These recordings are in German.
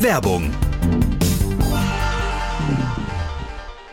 Werbung.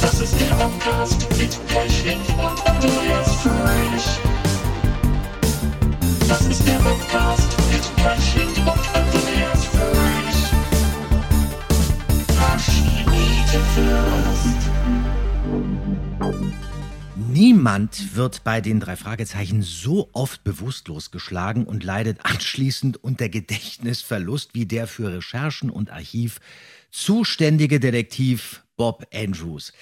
Das ist der Podcast mit Pechling und Andreas Fröhlich. Niemand wird bei den drei Fragezeichen so oft bewusstlos geschlagen und leidet anschließend unter Gedächtnisverlust wie der für Recherchen und Archiv zuständige Detektiv Bob Andrews.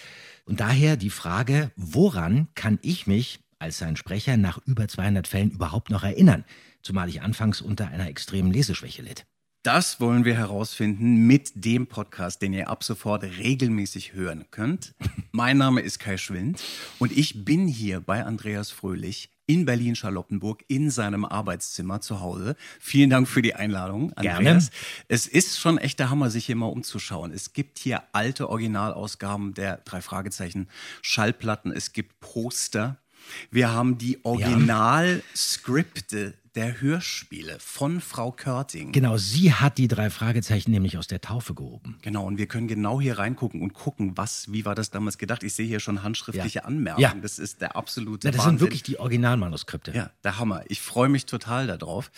Und daher die Frage, woran kann ich mich als sein Sprecher nach über 200 Fällen überhaupt noch erinnern? Zumal ich anfangs unter einer extremen Leseschwäche litt. Das wollen wir herausfinden mit dem Podcast, den ihr ab sofort regelmäßig hören könnt. Mein Name ist Kai Schwind und ich bin hier bei Andreas Fröhlich in Berlin-Charlottenburg in seinem Arbeitszimmer zu Hause. Vielen Dank für die Einladung, Andreas. Gerne. Es ist schon echt der Hammer, sich hier mal umzuschauen. Es gibt hier alte Originalausgaben der drei Fragezeichen, Schallplatten, es gibt Poster. Wir haben die Originalskripte der Hörspiele von Frau Körting. Genau, sie hat die drei Fragezeichen nämlich aus der Taufe gehoben. Genau, und wir können genau hier reingucken und gucken, was, wie war das damals gedacht. Ich sehe hier schon handschriftliche Ja. Anmerkungen. Ja. Das ist der absolute Na, das Wahnsinn. sind wirklich die Originalmanuskripte. ja, der Hammer. Ich freue mich total darauf.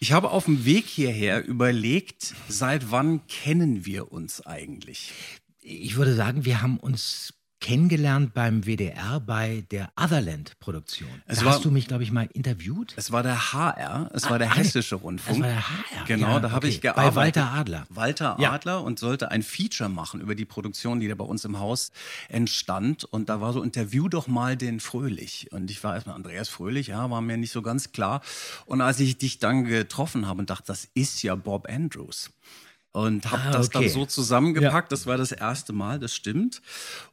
Ich habe auf dem Weg hierher überlegt, seit wann kennen wir uns eigentlich? Ich würde sagen, wir haben uns kennengelernt beim WDR bei der Otherland-Produktion. Es Da war- hast du mich, glaube ich, mal interviewt. Es war der HR, es war der ah, nee. Hessische Rundfunk. Es war der HR, Genau, ja, da habe okay. ich Bei gearbeitet. Walter Adler. Walter Ja. Adler und sollte ein Feature machen über die Produktion, die da bei uns im Haus entstand. Und da war so, interview doch mal den Fröhlich. Und ich war erstmal Andreas Fröhlich, ja, war mir nicht so ganz klar. Und als ich dich dann getroffen habe und dachte, das ist ja Bob Andrews. Und habe Ah, das okay. dann so zusammengepackt. Das war das erste Mal, das stimmt.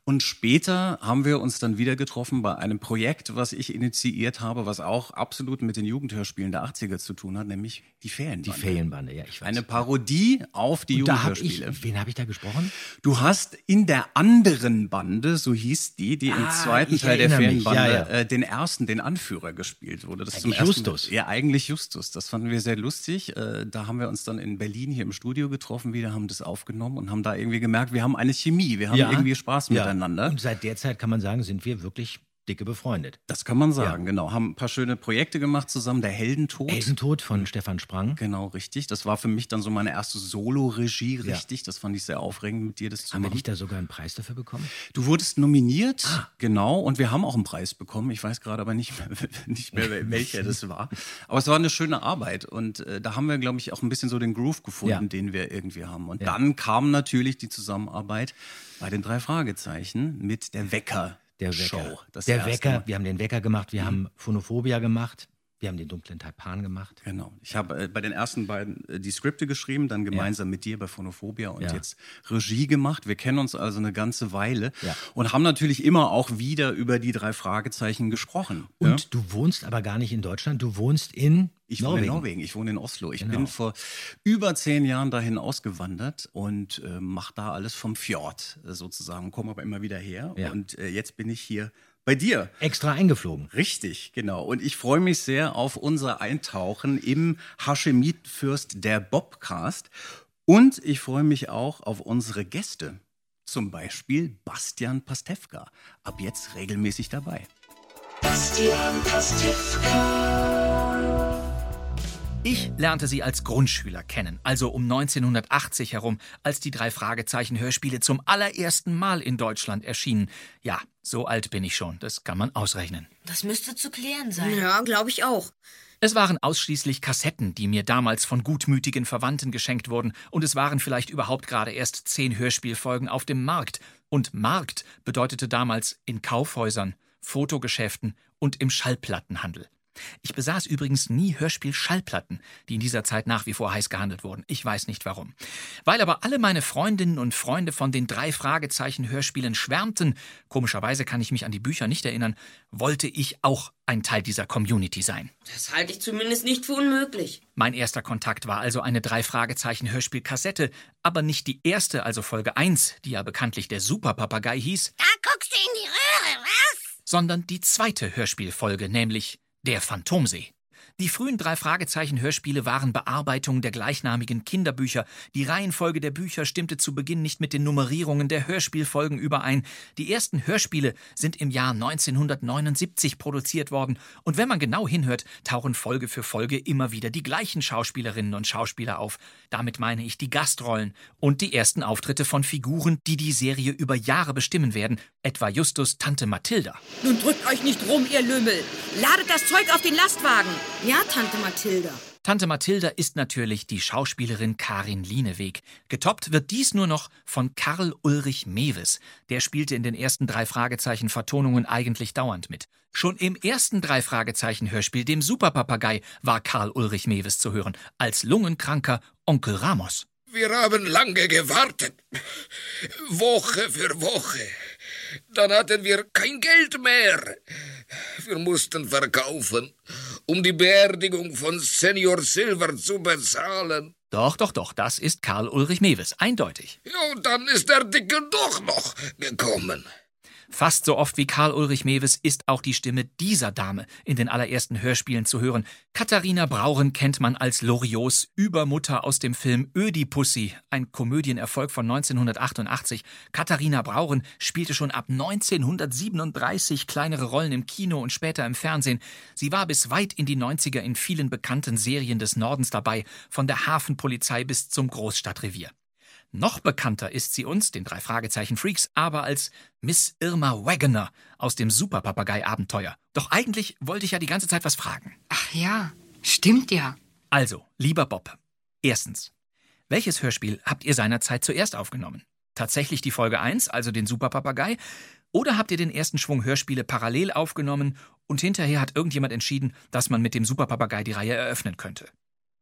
Und später haben wir uns dann wieder getroffen bei einem Projekt, was ich initiiert habe, was auch absolut mit den Jugendhörspielen der 80er zu tun hat, nämlich die Ferienbande. Die Ferienbande, ja, ich weiß. Eine Parodie auf die Und da habe ich, Jugendhörspiele. wen habe ich da gesprochen? Du hast in der anderen Bande, so hieß die, die im Ah, zweiten ich Teil der. Ferienbande, Ja, ja. Äh, den ersten, den Anführer gespielt wurde. Das zum Eigentlich ersten Justus. Ja, eigentlich Justus. Das fanden wir sehr lustig. Äh, da haben wir uns dann in Berlin hier im Studio getroffen, wieder haben das aufgenommen und haben da irgendwie gemerkt, wir haben eine Chemie, wir haben irgendwie Spaß miteinander. Und seit der Zeit kann man sagen, sind wir wirklich dicke befreundet. Das kann man sagen, genau. Haben ein paar schöne Projekte gemacht zusammen. Der Heldentod. Heldentod von Stefan Sprang. Genau, richtig. Das war für mich dann so meine erste Solo-Regie, richtig. Das fand ich sehr aufregend, mit dir das zu Haben wir machen. nicht da sogar einen Preis dafür bekommen? Du wurdest nominiert, Ah. genau, und wir haben auch einen Preis bekommen. Ich weiß gerade aber nicht mehr, nicht mehr wel- welcher das war. Aber es war eine schöne Arbeit und äh, da haben wir, glaube ich, auch ein bisschen so den Groove gefunden, Ja. den wir irgendwie haben. Und Ja. dann kam natürlich die Zusammenarbeit bei den drei Fragezeichen mit der Wecker. Der Wecker. Show. Das der erste Wecker. Mal. Mhm. Wir haben den Wecker gemacht, wir haben Phonophobia gemacht, wir haben den dunklen Taipan gemacht. Genau. Ich habe äh, bei den ersten beiden äh, die Skripte geschrieben, dann gemeinsam mit dir bei Phonophobia und Ja. jetzt Regie gemacht. Wir kennen uns also eine ganze Weile Ja. und haben natürlich immer auch wieder über die drei Fragezeichen gesprochen. Und ja? du wohnst aber gar nicht in Deutschland, du wohnst in Ich wohne Norwegen. in Norwegen, ich wohne in Oslo. Ich Genau. bin vor über zehn Jahren dahin ausgewandert und äh, mache da alles vom Fjord äh, sozusagen, komme aber immer wieder her. Ja. Und äh, jetzt bin ich hier bei dir. Extra eingeflogen. Richtig, genau. Und ich freue mich sehr auf unser Eintauchen im Haschemit-Fürst der Bobcast. Und ich freue mich auch auf unsere Gäste. Zum Beispiel Bastian Pastewka. Ab jetzt regelmäßig dabei. Bastian Pastewka. Ich lernte sie als Grundschüler kennen, also um 1980 herum, als die drei Fragezeichen Hörspiele zum allerersten Mal in Deutschland erschienen. Ja, so alt bin ich schon, das kann man ausrechnen. Das müsste zu klären sein. Ja, glaube ich auch. Es waren ausschließlich Kassetten, die mir damals von gutmütigen Verwandten geschenkt wurden, und es waren vielleicht überhaupt gerade erst zehn Hörspielfolgen auf dem Markt. Und Markt bedeutete damals in Kaufhäusern, Fotogeschäften und im Schallplattenhandel. Ich besaß übrigens nie Hörspiel-Schallplatten, die in dieser Zeit nach wie vor heiß gehandelt wurden. Ich weiß nicht warum. Weil aber alle meine Freundinnen und Freunde von den drei Fragezeichen-Hörspielen schwärmten, komischerweise kann ich mich an die Bücher nicht erinnern, wollte ich auch ein Teil dieser Community sein. Das halte ich zumindest nicht für unmöglich. Mein erster Kontakt war also eine drei Fragezeichen Hörspielkassette, aber nicht die erste, also Folge 1, die ja bekanntlich der Superpapagei hieß, Da guckst du in die Röhre, was? sondern die zweite Hörspielfolge, nämlich Der Phantomsee. Die frühen drei Fragezeichen Hörspiele waren Bearbeitungen der gleichnamigen Kinderbücher. Die Reihenfolge der Bücher stimmte zu Beginn nicht mit den Nummerierungen der Hörspielfolgen überein. Die ersten Hörspiele sind im Jahr 1979 produziert worden. Und wenn man genau hinhört, tauchen Folge für Folge immer wieder die gleichen Schauspielerinnen und Schauspieler auf. Damit meine ich die Gastrollen und die ersten Auftritte von Figuren, die die Serie über Jahre bestimmen werden, etwa Justus Tante Mathilda. Nun drückt euch nicht rum, ihr Lümmel. Ladet das Zeug auf den Lastwagen. Ja, Tante Mathilda. Tante Mathilda ist natürlich die Schauspielerin Karin Lieneweg. Getoppt wird dies nur noch von Karl Ulrich Mewes. Der spielte in den ersten drei Fragezeichen Vertonungen eigentlich dauernd mit. Schon im ersten drei Fragezeichen Hörspiel, dem Superpapagei, war Karl Ulrich Mewes zu hören, als lungenkranker Onkel Ramos. Wir haben lange gewartet. Woche für Woche. Dann hatten wir kein Geld mehr. Wir mussten verkaufen, um die Beerdigung von Senior Silver zu bezahlen. Doch, doch, doch, das ist Karl Ulrich Mewes, eindeutig. Ja, und dann ist der Dicke doch noch gekommen. Fast so oft wie Karl Ulrich Mewes ist auch die Stimme dieser Dame in den allerersten Hörspielen zu hören. Katharina Brauren kennt man als Loriots Übermutter aus dem Film Ödipussy, ein Komödienerfolg von 1988. Katharina Brauren spielte schon ab 1937 kleinere Rollen im Kino und später im Fernsehen. Sie war bis weit in die 90er in vielen bekannten Serien des Nordens dabei, von der Hafenpolizei bis zum Großstadtrevier. Noch bekannter ist sie uns, den drei Fragezeichen Freaks, aber als Miss Irma Wagoner aus dem Superpapagei-Abenteuer. Doch eigentlich wollte ich ja die ganze Zeit was fragen. Ach ja, stimmt ja. Also, lieber Bob. Erstens. Welches Hörspiel habt ihr seinerzeit zuerst aufgenommen? Tatsächlich die Folge 1, also den Superpapagei? Oder habt ihr den ersten Schwung Hörspiele parallel aufgenommen und hinterher hat irgendjemand entschieden, dass man mit dem Superpapagei die Reihe eröffnen könnte?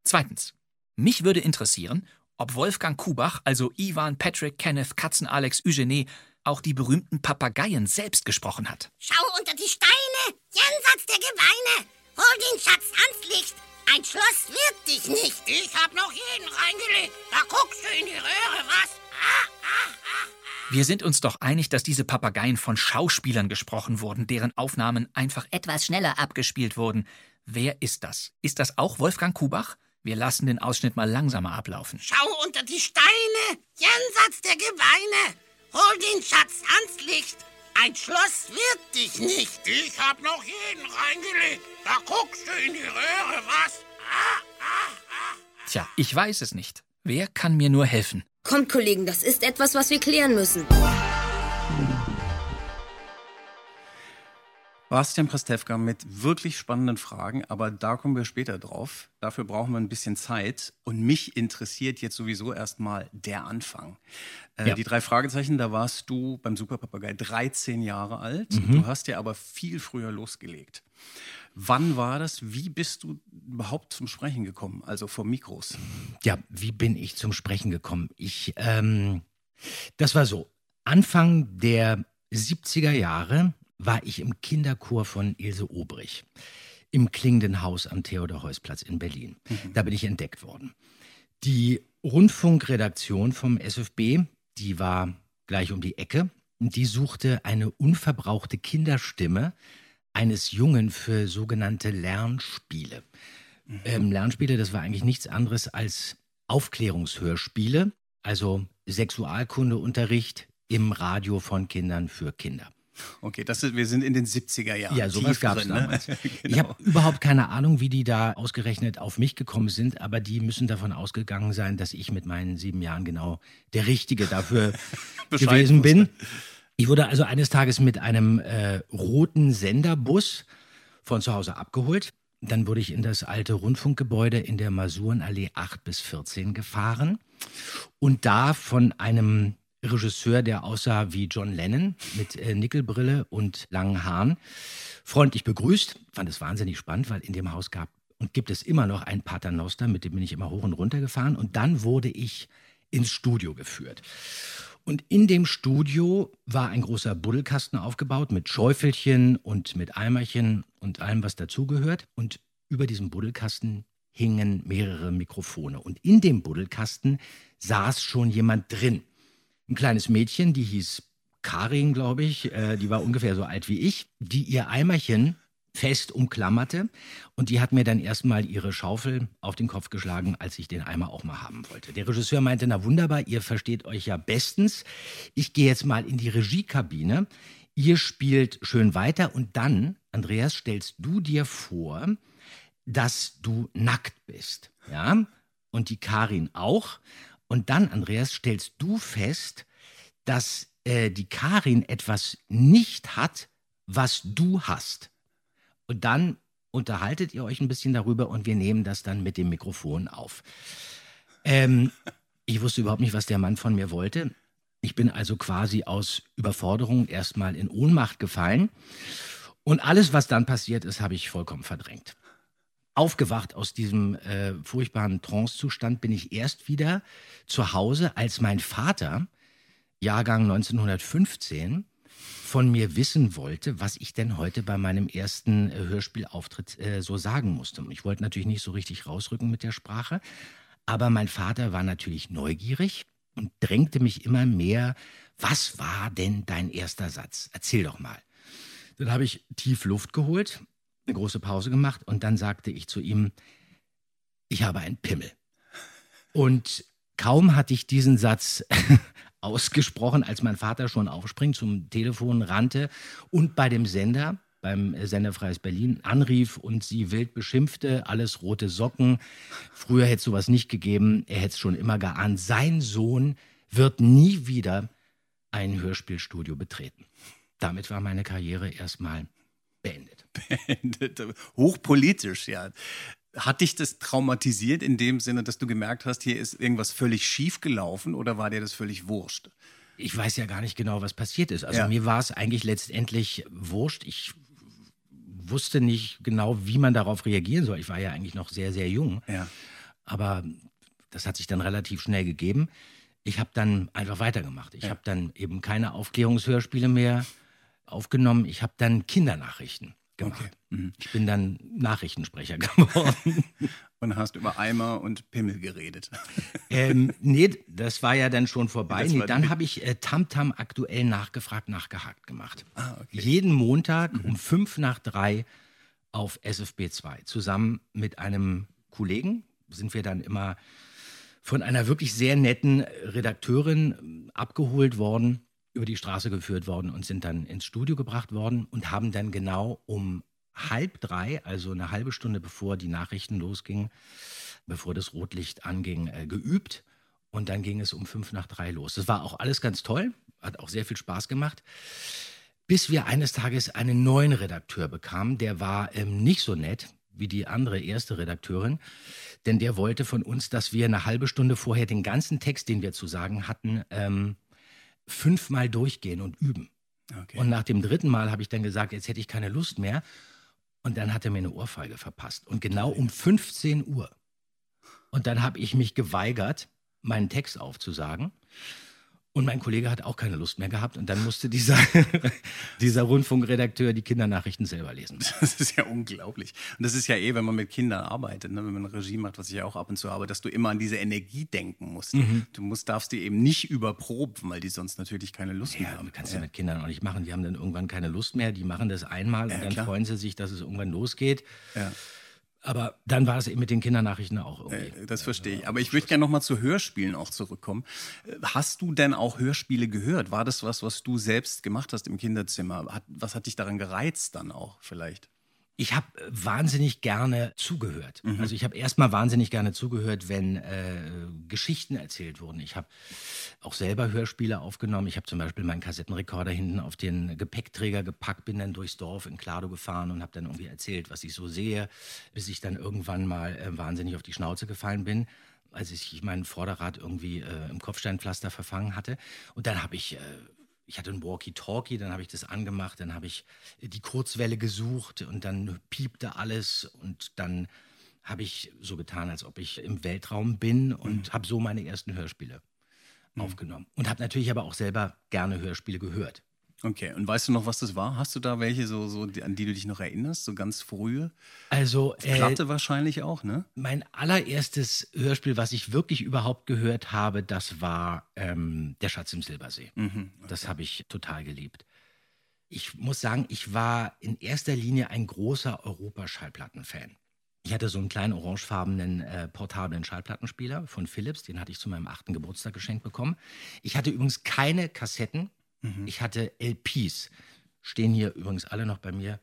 Zweitens. Mich würde interessieren, ob Wolfgang Kubach, also Ivan, Patrick, Kenneth, Katzen, Alex, Eugenie, auch die berühmten Papageien selbst gesprochen hat. Schau unter die Steine, jenseits der Gebeine. Hol den Schatz ans Licht. Ein Schloss wird dich nicht. Ich hab noch jeden reingelegt. Da guckst du in die Röhre, was? Ah, ah, ah. Wir sind uns doch einig, dass diese Papageien von Schauspielern gesprochen wurden, deren Aufnahmen einfach etwas schneller abgespielt wurden. Wer ist das? Ist das auch Wolfgang Kubach? Wir lassen den Ausschnitt mal langsamer ablaufen. Schau unter die Steine, jenseits der Gebeine. Hol den Schatz ans Licht. Ein Schloss wird dich nicht. Ich hab noch jeden reingelegt. Da guckst du in die Röhre, was? Ah, ah, ah. Tja, ich weiß es nicht. Wer kann mir nur helfen? Kommt, Kollegen, das ist etwas, was wir klären müssen. Bastian Prestewka mit wirklich spannenden Fragen, aber da kommen wir später drauf. Dafür brauchen wir ein bisschen Zeit. Und mich interessiert jetzt sowieso erstmal der Anfang. Äh, Ja. Die drei Fragezeichen, da warst du beim Superpapagei 13 Jahre alt. Mhm. Du hast ja aber viel früher losgelegt. Wann war das? Wie bist du überhaupt zum Sprechen gekommen? Also vor Mikros? Ja, wie bin ich zum Sprechen gekommen? Ich, ähm, das war so. Anfang der 70er Jahre war ich im Kinderchor von Ilse Obrich im klingenden Haus am Theodor-Heuss-Platz in Berlin. Da bin ich entdeckt worden. Die Rundfunkredaktion vom SFB, die war gleich um die Ecke. Die suchte eine unverbrauchte Kinderstimme eines Jungen für sogenannte Lernspiele. Ähm, Lernspiele, das war eigentlich nichts anderes als Aufklärungshörspiele, also Sexualkundeunterricht im Radio von Kindern für Kinder. Okay, das ist, wir sind in den 70er Jahren. Ja, sowas gab es ne? damals. Ich Genau. habe überhaupt keine Ahnung, wie die da ausgerechnet auf mich gekommen sind, aber die müssen davon ausgegangen sein, dass ich mit meinen sieben Jahren genau der Richtige dafür gewesen bin. Ich wurde also eines Tages mit einem äh, roten Senderbus von zu Hause abgeholt. Dann wurde ich in das alte Rundfunkgebäude in der Masurenallee 8 bis 14 gefahren und da von einem Regisseur, der aussah wie John Lennon mit äh, Nickelbrille und langen Haaren, freundlich begrüßt. Fand es wahnsinnig spannend, weil in dem Haus gab und gibt es immer noch ein Paternoster, mit dem bin ich immer hoch und runter gefahren. Und dann wurde ich ins Studio geführt. Und in dem Studio war ein großer Buddelkasten aufgebaut mit Schäufelchen und mit Eimerchen und allem, was dazugehört. Und über diesem Buddelkasten hingen mehrere Mikrofone. Und in dem Buddelkasten saß schon jemand drin. Ein kleines Mädchen, die hieß Karin, glaube ich, äh, die war ungefähr so alt wie ich, die ihr Eimerchen fest umklammerte und die hat mir dann erstmal ihre Schaufel auf den Kopf geschlagen, als ich den Eimer auch mal haben wollte. Der Regisseur meinte, na wunderbar, ihr versteht euch ja bestens. Ich gehe jetzt mal in die Regiekabine. Ihr spielt schön weiter und dann, Andreas, stellst du dir vor, dass du nackt bist, ja? Und die Karin auch. Und dann, Andreas, stellst du fest, dass äh, die Karin etwas nicht hat, was du hast. Und dann unterhaltet ihr euch ein bisschen darüber und wir nehmen das dann mit dem Mikrofon auf. Ähm, ich wusste überhaupt nicht, was der Mann von mir wollte. Ich bin also quasi aus Überforderung erstmal in Ohnmacht gefallen. Und alles, was dann passiert ist, habe ich vollkommen verdrängt. Aufgewacht aus diesem äh, furchtbaren Trancezustand bin ich erst wieder zu Hause, als mein Vater, Jahrgang 1915, von mir wissen wollte, was ich denn heute bei meinem ersten äh, Hörspielauftritt äh, so sagen musste. Und ich wollte natürlich nicht so richtig rausrücken mit der Sprache, aber mein Vater war natürlich neugierig und drängte mich immer mehr, was war denn dein erster Satz? Erzähl doch mal. Dann habe ich tief Luft geholt, eine große Pause gemacht und dann sagte ich zu ihm, ich habe einen Pimmel. Und kaum hatte ich diesen Satz ausgesprochen, als mein Vater schon aufspringt, zum Telefon rannte und bei dem Sender, beim Sender Freies Berlin, anrief und sie wild beschimpfte, alles rote Socken. Früher hätte es sowas nicht gegeben, er hätte es schon immer geahnt. Sein Sohn wird nie wieder ein Hörspielstudio betreten. Damit war meine Karriere erstmal beendet. beendet. Hochpolitisch, ja. Hat dich das traumatisiert in dem Sinne, dass du gemerkt hast, hier ist irgendwas völlig schief gelaufen oder war dir das völlig wurscht? Ich weiß ja gar nicht genau, was passiert ist. Also Ja. mir war es eigentlich letztendlich wurscht. Ich wusste nicht genau, wie man darauf reagieren soll. Ich war ja eigentlich noch sehr, sehr jung. Ja. Aber das hat sich dann relativ schnell gegeben. Ich habe dann einfach weitergemacht. Ich Ja. habe dann eben keine Aufklärungshörspiele mehr aufgenommen. Ich habe dann Kindernachrichten gemacht. Okay. Mhm. Ich bin dann Nachrichtensprecher geworden. Und hast über Eimer und Pimmel geredet. ähm, nee, das war ja dann schon vorbei. Nee, dann habe ich äh, Tamtam aktuell nachgefragt, nachgehakt gemacht. Ah, okay. Jeden Montag um fünf nach drei auf SFB 2. Zusammen mit einem Kollegen sind wir dann immer von einer wirklich sehr netten Redakteurin ähm, abgeholt worden. Über die Straße geführt worden und sind dann ins Studio gebracht worden und haben dann genau um halb drei, also eine halbe Stunde bevor die Nachrichten losgingen, bevor das Rotlicht anging, äh, geübt. Und dann ging es um fünf nach drei los. Das war auch alles ganz toll, hat auch sehr viel Spaß gemacht. Bis wir eines Tages einen neuen Redakteur bekamen, der war ähm, nicht so nett wie die andere erste Redakteurin, denn der wollte von uns, dass wir eine halbe Stunde vorher den ganzen Text, den wir zu sagen hatten, ähm, fünfmal durchgehen und üben. Okay. Und nach dem dritten Mal habe ich dann gesagt, jetzt hätte ich keine Lust mehr. Und dann hat er mir eine Ohrfeige verpasst. Und genau um 15 Uhr. Und dann habe ich mich geweigert, meinen Text aufzusagen. Und mein Kollege hat auch keine Lust mehr gehabt. Und dann musste dieser, dieser Rundfunkredakteur die Kindernachrichten selber lesen. Das ist ja unglaublich. Und das ist ja eh, wenn man mit Kindern arbeitet, ne? wenn man Regie macht, was ich ja auch ab und zu habe, dass du immer an diese Energie denken musst. Mhm. Du musst, darfst die eben nicht überproben, weil die sonst natürlich keine Lust mehr Ja, haben. kannst du mit Kindern auch nicht machen. Die haben dann irgendwann keine Lust mehr. Die machen das einmal und dann klar. freuen sie sich, dass es irgendwann losgeht. Ja. Aber dann war es eben mit den Kindernachrichten auch irgendwie. Äh, Das verstehe ich. Aber ich würde gerne nochmal zu Hörspielen auch zurückkommen. Äh, Hast du denn auch Hörspiele gehört? War das was, was du selbst gemacht hast im Kinderzimmer? Hat, was hat dich daran gereizt dann auch vielleicht? Ich habe wahnsinnig gerne zugehört. Also ich habe erstmal wahnsinnig gerne zugehört, wenn äh, Geschichten erzählt wurden. Ich habe auch selber Hörspiele aufgenommen. Ich habe zum Beispiel meinen Kassettenrekorder hinten auf den Gepäckträger gepackt, bin dann durchs Dorf in Klado gefahren und habe dann irgendwie erzählt, was ich so sehe, bis ich dann irgendwann mal äh, wahnsinnig auf die Schnauze gefallen bin als ich mein Vorderrad irgendwie äh, im Kopfsteinpflaster verfangen hatte. Und dann habe ich, äh, ich hatte ein Walkie-Talkie, dann habe ich das angemacht, dann habe ich äh, die Kurzwelle gesucht und dann piepte alles und dann habe ich so getan, als ob ich im Weltraum bin und habe so meine ersten Hörspiele aufgenommen. Und habe natürlich aber auch selber gerne Hörspiele gehört. Okay, und weißt du noch, was das war? Hast du da welche, so, so, die- an die du dich noch erinnerst? So ganz frühe? Also äh, Platte wahrscheinlich auch, ne? Mein allererstes Hörspiel, was ich wirklich überhaupt gehört habe, das war ähm, Der Schatz im Silbersee. Das habe ich total geliebt. Ich muss sagen, ich war in erster Linie ein großer Europaschallplatten-Fan. Ich hatte so einen kleinen orangefarbenen äh, portablen Schallplattenspieler von Philips, den hatte ich zu meinem achten Geburtstag geschenkt bekommen. Ich hatte übrigens keine Kassetten, ich hatte LPs. Stehen hier übrigens alle noch bei mir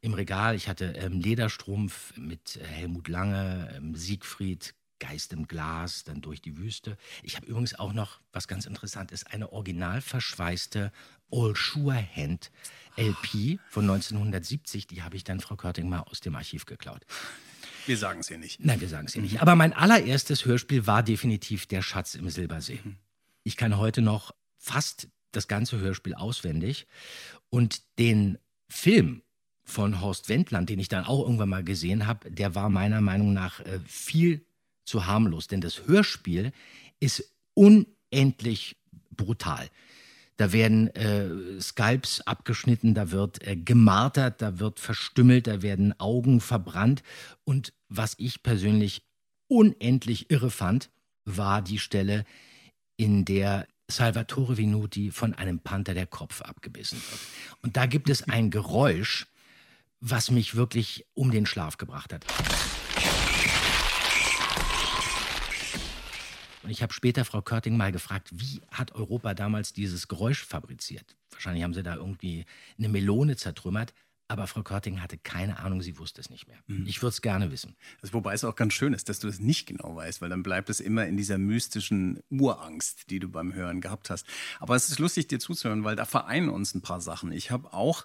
im Regal. Ich hatte ähm, Lederstrumpf mit äh, Helmut Lange, ähm, Siegfried, Geist im Glas, dann durch die Wüste. Ich habe übrigens auch noch, was ganz interessant ist, eine original verschweißte All Sure Hand LP von 1970. Die habe ich dann Frau Körting mal aus dem Archiv geklaut. Wir sagen es hier nicht. Nein, wir sagen es ja nicht. Aber mein allererstes Hörspiel war definitiv Der Schatz im Silbersee. Ich kann heute noch fast das ganze Hörspiel auswendig. Und den Film von Horst Wendland, den ich dann auch irgendwann mal gesehen habe, der war meiner Meinung nach äh, viel zu harmlos. Denn das Hörspiel ist unendlich brutal. Da werden äh, Skalps abgeschnitten, da wird äh, gemartert, da wird verstümmelt, da werden Augen verbrannt. Und was ich persönlich unendlich irre fand, war die Stelle, in der Salvatore Venuti von einem Panther der Kopf abgebissen wird. Und da gibt es ein Geräusch, was mich wirklich um den Schlaf gebracht hat. Und ich habe später Frau Körting mal gefragt, wie hat Europa damals dieses Geräusch fabriziert? Wahrscheinlich haben sie da irgendwie eine Melone zertrümmert. Aber Frau Körting hatte keine Ahnung, sie wusste es nicht mehr. Ich würde es gerne wissen. Das, wobei es auch ganz schön ist, dass du das nicht genau weißt, weil dann bleibt es immer in dieser mystischen Urangst, die du beim Hören gehabt hast. Aber es ist lustig, dir zuzuhören, weil da vereinen uns ein paar Sachen. Ich habe auch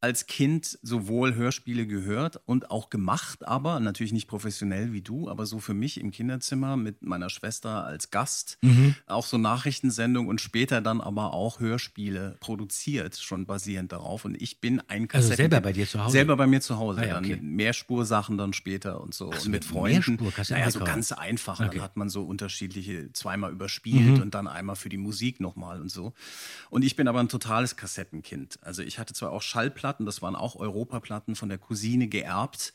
als Kind sowohl Hörspiele gehört und auch gemacht, aber natürlich nicht professionell wie du, aber so für mich im Kinderzimmer mit meiner Schwester als Gast, auch so Nachrichtensendung und später dann aber auch Hörspiele produziert, schon basierend darauf. Und ich bin ein Also Kassetten- selber bei dir zu Hause? Selber bei mir zu Hause, Ah ja, dann okay. mit Mehrspursachen dann später und so. Ach so, und mit mit Freunden. Naja, so ganz einfach. Okay. Dann hat man so unterschiedliche, zweimal überspielt Mhm. und dann einmal für die Musik nochmal und so. Und ich bin aber ein totales Kassettenkind. Also ich hatte zwar auch Schallplatten, das waren auch Europaplatten von der Cousine geerbt,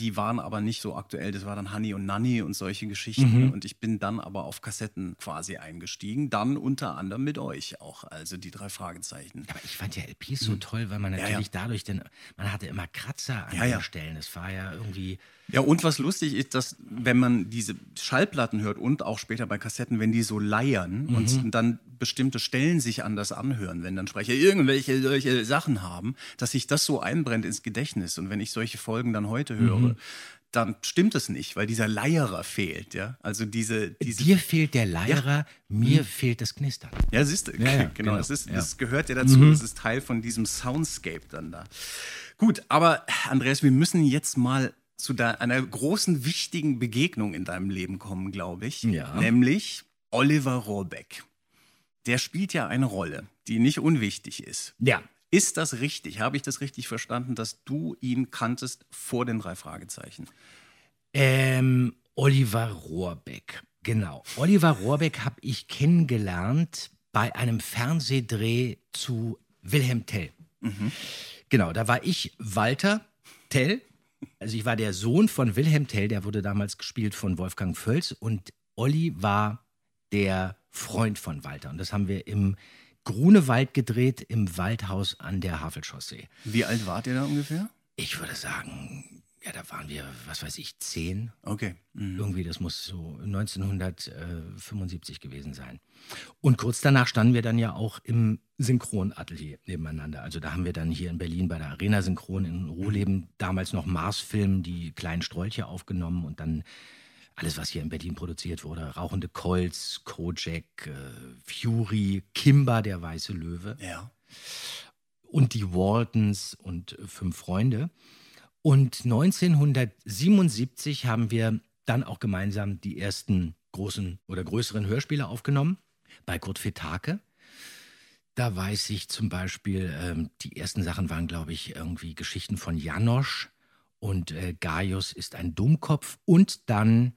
Die waren aber nicht so aktuell. Das war dann Honey und Nanny und solche Geschichten. Mhm. Und ich bin dann aber auf Kassetten quasi eingestiegen. Dann unter anderem mit euch auch. Also die drei Fragezeichen. Aber ich fand ja LPs so toll, weil man Ja, natürlich ja. dadurch, denn man hatte immer Kratzer an Ja, den ja. Stellen. Es war ja irgendwie. Ja, und was lustig ist, dass wenn man diese Schallplatten hört und auch später bei Kassetten, wenn die so leiern Mhm. und dann bestimmte Stellen sich anders anhören, wenn dann Sprecher irgendwelche solche Sachen haben, dass sich das so einbrennt ins Gedächtnis. Und wenn ich solche Folgen dann heute höre, Mhm. Dann stimmt es nicht, weil dieser Leierer fehlt, ja. Also diese, diese Dir fehlt der Leierer, mir fehlt das Knistern. ja, siehst du, Ja, ja, genau. genau, Es, ist, ja. es gehört ja dazu. Es ist Teil von diesem Soundscape dann da. Gut, aber Andreas, wir müssen jetzt mal zu einer großen, wichtigen Begegnung in deinem Leben kommen, glaube ich. Ja. Nämlich Oliver Rohrbeck. Der spielt ja eine Rolle, die nicht unwichtig ist. Ja. Ist das richtig? Habe ich das richtig verstanden, dass du ihn kanntest vor den drei Fragezeichen? Ähm, Oliver Rohrbeck. Genau. Oliver Rohrbeck habe ich kennengelernt bei einem Fernsehdreh zu Wilhelm Tell. Genau, da war ich Walter Tell. Also ich war der Sohn von Wilhelm Tell, der wurde damals gespielt von Wolfgang Völz und Olli war der Freund von Walter. Und das haben wir im Grunewald gedreht, im Waldhaus an der Havelchaussee. Wie alt wart ihr da ungefähr? Ich würde sagen, ja, da waren wir, was weiß ich, zehn. Okay. Mhm. Irgendwie, das muss so 1975 gewesen sein. Und kurz danach standen wir dann ja auch im Synchronatelier nebeneinander. Also da haben wir dann hier in Berlin bei der Arena Synchron in Ruhleben damals noch Mars-Film, die kleinen Strolche aufgenommen und dann alles, was hier in Berlin produziert wurde. Rauchende Colts, Kojak, äh, Fury, Kimba, der weiße Löwe Ja. und die Waltons und äh, fünf Freunde. Und 1977 haben wir dann auch gemeinsam die ersten großen oder größeren Hörspiele aufgenommen bei Kurt Fetake. Da weiß ich zum Beispiel, ähm, die ersten Sachen waren, glaube ich, irgendwie Geschichten von Janosch und äh, Gaius ist ein Dummkopf und dann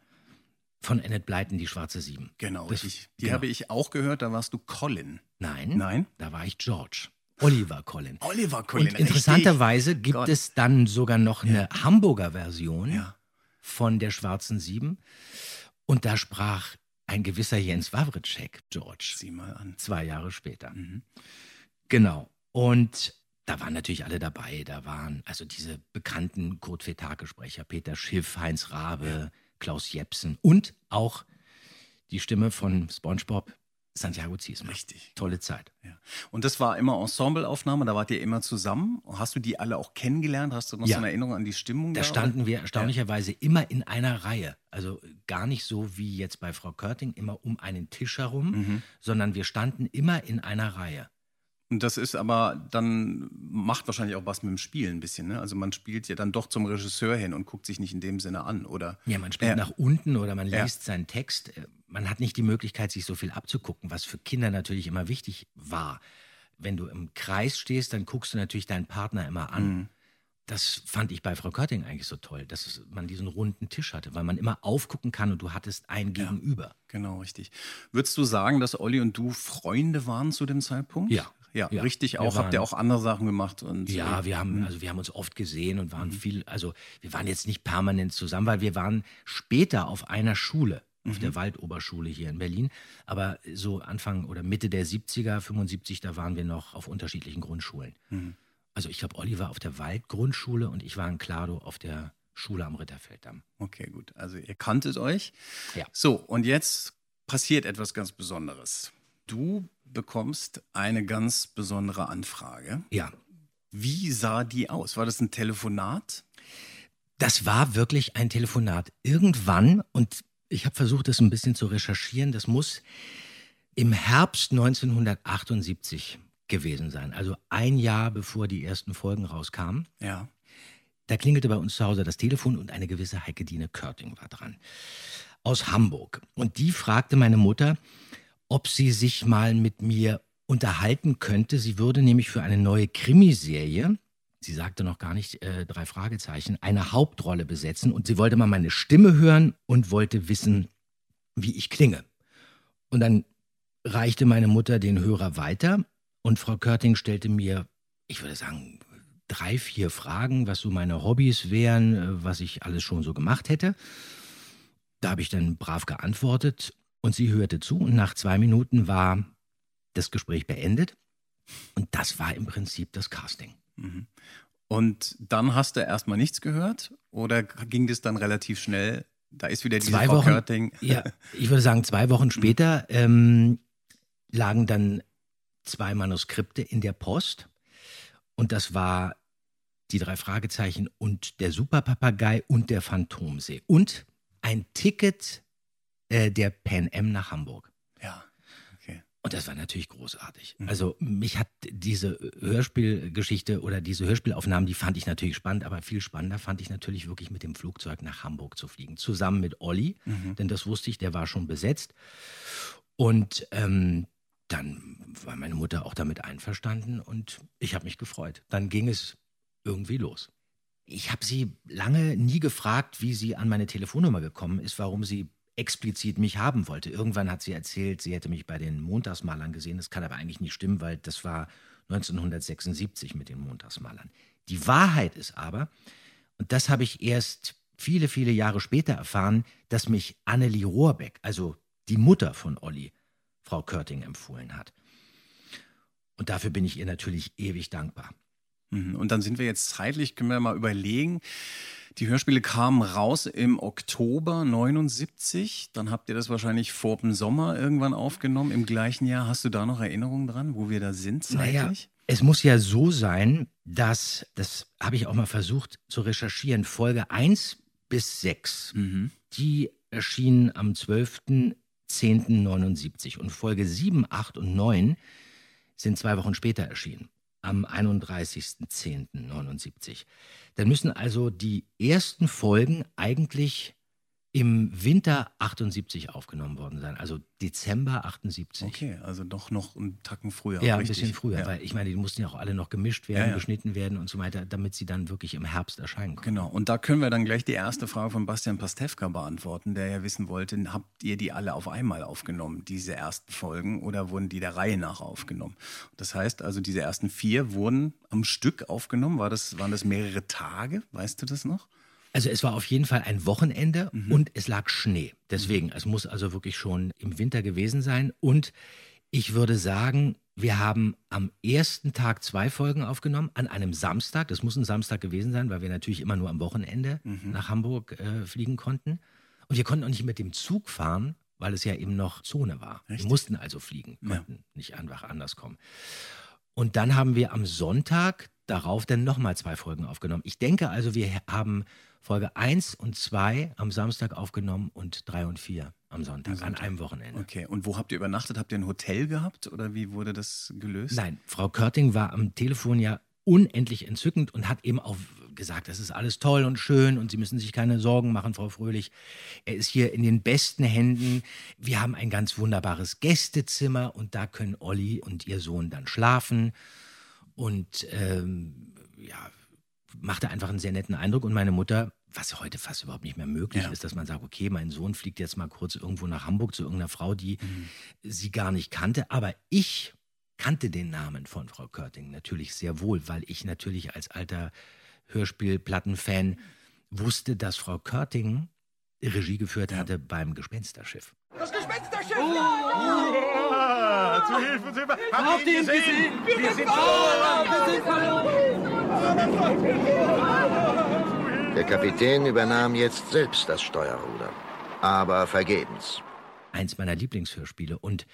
von Annette Blyton die Schwarze Sieben. Genau, Das- richtig. Die genau. habe ich auch gehört, da warst du Colin. Nein, Nein? da war ich George. Oliver Collin. Oliver Colin. Und interessanterweise gibt Gott. es dann sogar noch eine Hamburger Version Ja. von der Schwarzen Sieben. Und da sprach ein gewisser Jens Wawritschek, George, Sieh mal an. zwei Jahre später. Mhm. Genau. Und da waren natürlich alle dabei. Da waren also diese bekannten Kurt Fetake-Sprecher, Peter Schiff, Heinz Rabe, Klaus Jepsen und auch die Stimme von SpongeBob, Santiago Ziesmer. Richtig. Tolle Zeit. Ja. Und das war immer Ensembleaufnahme, da wart ihr immer zusammen. Hast du die alle auch kennengelernt? Hast du noch Ja. so eine Erinnerung an die Stimmung? Da oder? standen wir erstaunlicherweise immer in einer Reihe. Also gar nicht so wie jetzt bei Frau Körting, immer um einen Tisch herum, Mhm. sondern wir standen immer in einer Reihe. Und das ist aber dann, macht wahrscheinlich auch was mit dem Spielen ein bisschen. Ne? Also man spielt ja dann doch zum Regisseur hin und guckt sich nicht in dem Sinne an, oder? Ja, man spielt Ja. nach unten oder man Ja. liest seinen Text. Äh, Man hat nicht die Möglichkeit, sich so viel abzugucken, was für Kinder natürlich immer wichtig war. Wenn du im Kreis stehst, dann guckst du natürlich deinen Partner immer an. Mhm. Das fand ich bei Frau Körting eigentlich so toll, dass man diesen runden Tisch hatte, weil man immer aufgucken kann und du hattest ein Gegenüber. Genau, richtig. Würdest du sagen, dass Olli und du Freunde waren zu dem Zeitpunkt? Ja. Ja, Ja. richtig auch. Habt ihr waren- auch andere Sachen gemacht? Und, Ja, äh, wir haben, mhm. also wir haben uns oft gesehen und waren viel, also wir waren jetzt nicht permanent zusammen, weil wir waren später auf einer Schule, auf Mhm. der Waldoberschule hier in Berlin. Aber so Anfang oder Mitte der 70er, 75, da waren wir noch auf unterschiedlichen Grundschulen. Mhm. Also ich glaube, Olli war auf der Waldgrundschule und ich war in Klado auf der Schule am Ritterfelddamm. Okay, gut. Also ihr kanntet euch. Ja. So, und jetzt passiert etwas ganz Besonderes. Du bekommst eine ganz besondere Anfrage. Ja, Wie sah die aus? War das ein Telefonat? Das war wirklich ein Telefonat. Irgendwann, und ich habe versucht, das ein bisschen zu recherchieren, das muss im Herbst 1978 gewesen sein. Also ein Jahr bevor die ersten Folgen rauskamen. Ja. Da klingelte bei uns zu Hause das Telefon und eine gewisse Heike Dine Körting war dran. Aus Hamburg. Und die fragte meine Mutter, ob sie sich mal mit mir unterhalten könnte. Sie würde nämlich für eine neue Krimiserie, sie sagte noch gar nicht äh, drei Fragezeichen, eine Hauptrolle besetzen. Und sie wollte mal meine Stimme hören und wollte wissen, wie ich klinge. Und dann reichte meine Mutter den Hörer weiter und Frau Körting stellte mir, ich würde sagen, drei, vier Fragen, was so meine Hobbys wären, äh, was ich alles schon so gemacht hätte. Da habe ich dann brav geantwortet und sie hörte zu und nach zwei Minuten war das Gespräch beendet. Und das war im Prinzip das Casting. Mhm. Und dann hast du erstmal nichts gehört oder ging das dann relativ schnell? Da ist wieder diese Zwei Wochen, Körting. ja, ich würde sagen, zwei Wochen später ähm, lagen dann zwei Manuskripte in der Post. Und das war die drei Fragezeichen und der Superpapagei und der Phantomsee. Und ein Ticket äh, der Pan Am nach Hamburg. Ja, okay. Und das war natürlich großartig. Also mich hat diese Hörspielgeschichte oder diese Hörspielaufnahmen, die fand ich natürlich spannend, aber viel spannender fand ich natürlich wirklich mit dem Flugzeug nach Hamburg zu fliegen. Zusammen mit Olli, denn das wusste ich, der war schon besetzt. Und ähm, dann war meine Mutter auch damit einverstanden und ich habe mich gefreut. Dann ging es irgendwie los. Ich habe sie lange nie gefragt, wie sie an meine Telefonnummer gekommen ist, warum sie explizit mich haben wollte. Irgendwann hat sie erzählt, sie hätte mich bei den Montagsmalern gesehen. Das kann aber eigentlich nicht stimmen, weil das war 1976 mit den Montagsmalern. Die Wahrheit ist aber, und das habe ich erst viele, viele Jahre später erfahren, dass mich Annelie Rohrbeck, also die Mutter von Olli, Frau Körting empfohlen hat. Und dafür bin ich ihr natürlich ewig dankbar. Mhm. Und dann sind wir jetzt zeitlich, können wir mal überlegen. Die Hörspiele kamen raus im Oktober 79. Dann habt ihr das wahrscheinlich vor dem Sommer irgendwann aufgenommen. Im gleichen Jahr. Hast du da noch Erinnerungen dran, wo wir da sind zeitlich? Naja, es muss ja so sein, dass, das habe ich auch mal versucht zu recherchieren, Folge 1 bis 6, Mhm. die erschienen am 12.10.79 und Folge 7, 8 und 9 sind zwei Wochen später erschienen, am 31.10.79. Dann müssen also die ersten Folgen eigentlich im Winter 78 aufgenommen worden sein, also Dezember 78. Okay, also doch noch einen Tacken früher. Ja, ein richtig. bisschen früher, Ja. weil ich meine, die mussten ja auch alle noch gemischt werden, Ja, ja. geschnitten werden und so weiter, damit sie dann wirklich im Herbst erscheinen können. Genau, und da können wir dann gleich die erste Frage von Bastian Pastewka beantworten, der ja wissen wollte, habt ihr die alle auf einmal aufgenommen, diese ersten Folgen, oder wurden die der Reihe nach aufgenommen? Das heißt also, diese ersten vier wurden am Stück aufgenommen. War das, waren das mehrere Tage? Weißt du das noch? Also es war auf jeden Fall ein Wochenende Mhm. und es lag Schnee. Deswegen, es muss also wirklich schon im Winter gewesen sein. Und ich würde sagen, wir haben am ersten Tag zwei Folgen aufgenommen, an einem Samstag. Das muss ein Samstag gewesen sein, weil wir natürlich immer nur am Wochenende Mhm. nach Hamburg äh, fliegen konnten. Und wir konnten auch nicht mit dem Zug fahren, weil es ja eben noch Zone war. Wir Richtig. mussten also fliegen, Ja. konnten nicht einfach anders kommen. Und dann haben wir am Sonntag darauf dann nochmal zwei Folgen aufgenommen. Ich denke also, wir haben Folge 1 und 2 am Samstag aufgenommen und 3 und 4 am Sonntag, Am Sonntag. an einem Wochenende. Okay, und wo habt ihr übernachtet? Habt ihr ein Hotel gehabt oder wie wurde das gelöst? Nein, Frau Körting war am Telefon ja unendlich entzückend und hat eben auch gesagt, das ist alles toll und schön und Sie müssen sich keine Sorgen machen, Frau Fröhlich. Er ist hier in den besten Händen. Wir haben ein ganz wunderbares Gästezimmer und da können Olli und ihr Sohn dann schlafen. Und ähm, ja, machte einfach einen sehr netten Eindruck. Und meine Mutter, was heute fast überhaupt nicht mehr möglich Ja. ist, dass man sagt, okay, mein Sohn fliegt jetzt mal kurz irgendwo nach Hamburg zu irgendeiner Frau, die sie gar nicht kannte. Aber ich kannte den Namen von Frau Körting natürlich sehr wohl, weil ich natürlich als alter Hörspielplattenfan wusste, dass Frau Körting Regie geführt hatte beim Gespensterschiff. Das Gespensterschiff! zu Hilfe, zu Hilfe! Habt ihr ihn gesehen? Wir, sind verloren! Wir sind verloren! Der Kapitän übernahm jetzt selbst das Steuerruder. Aber vergebens. eins meiner Lieblingshörspiele. Und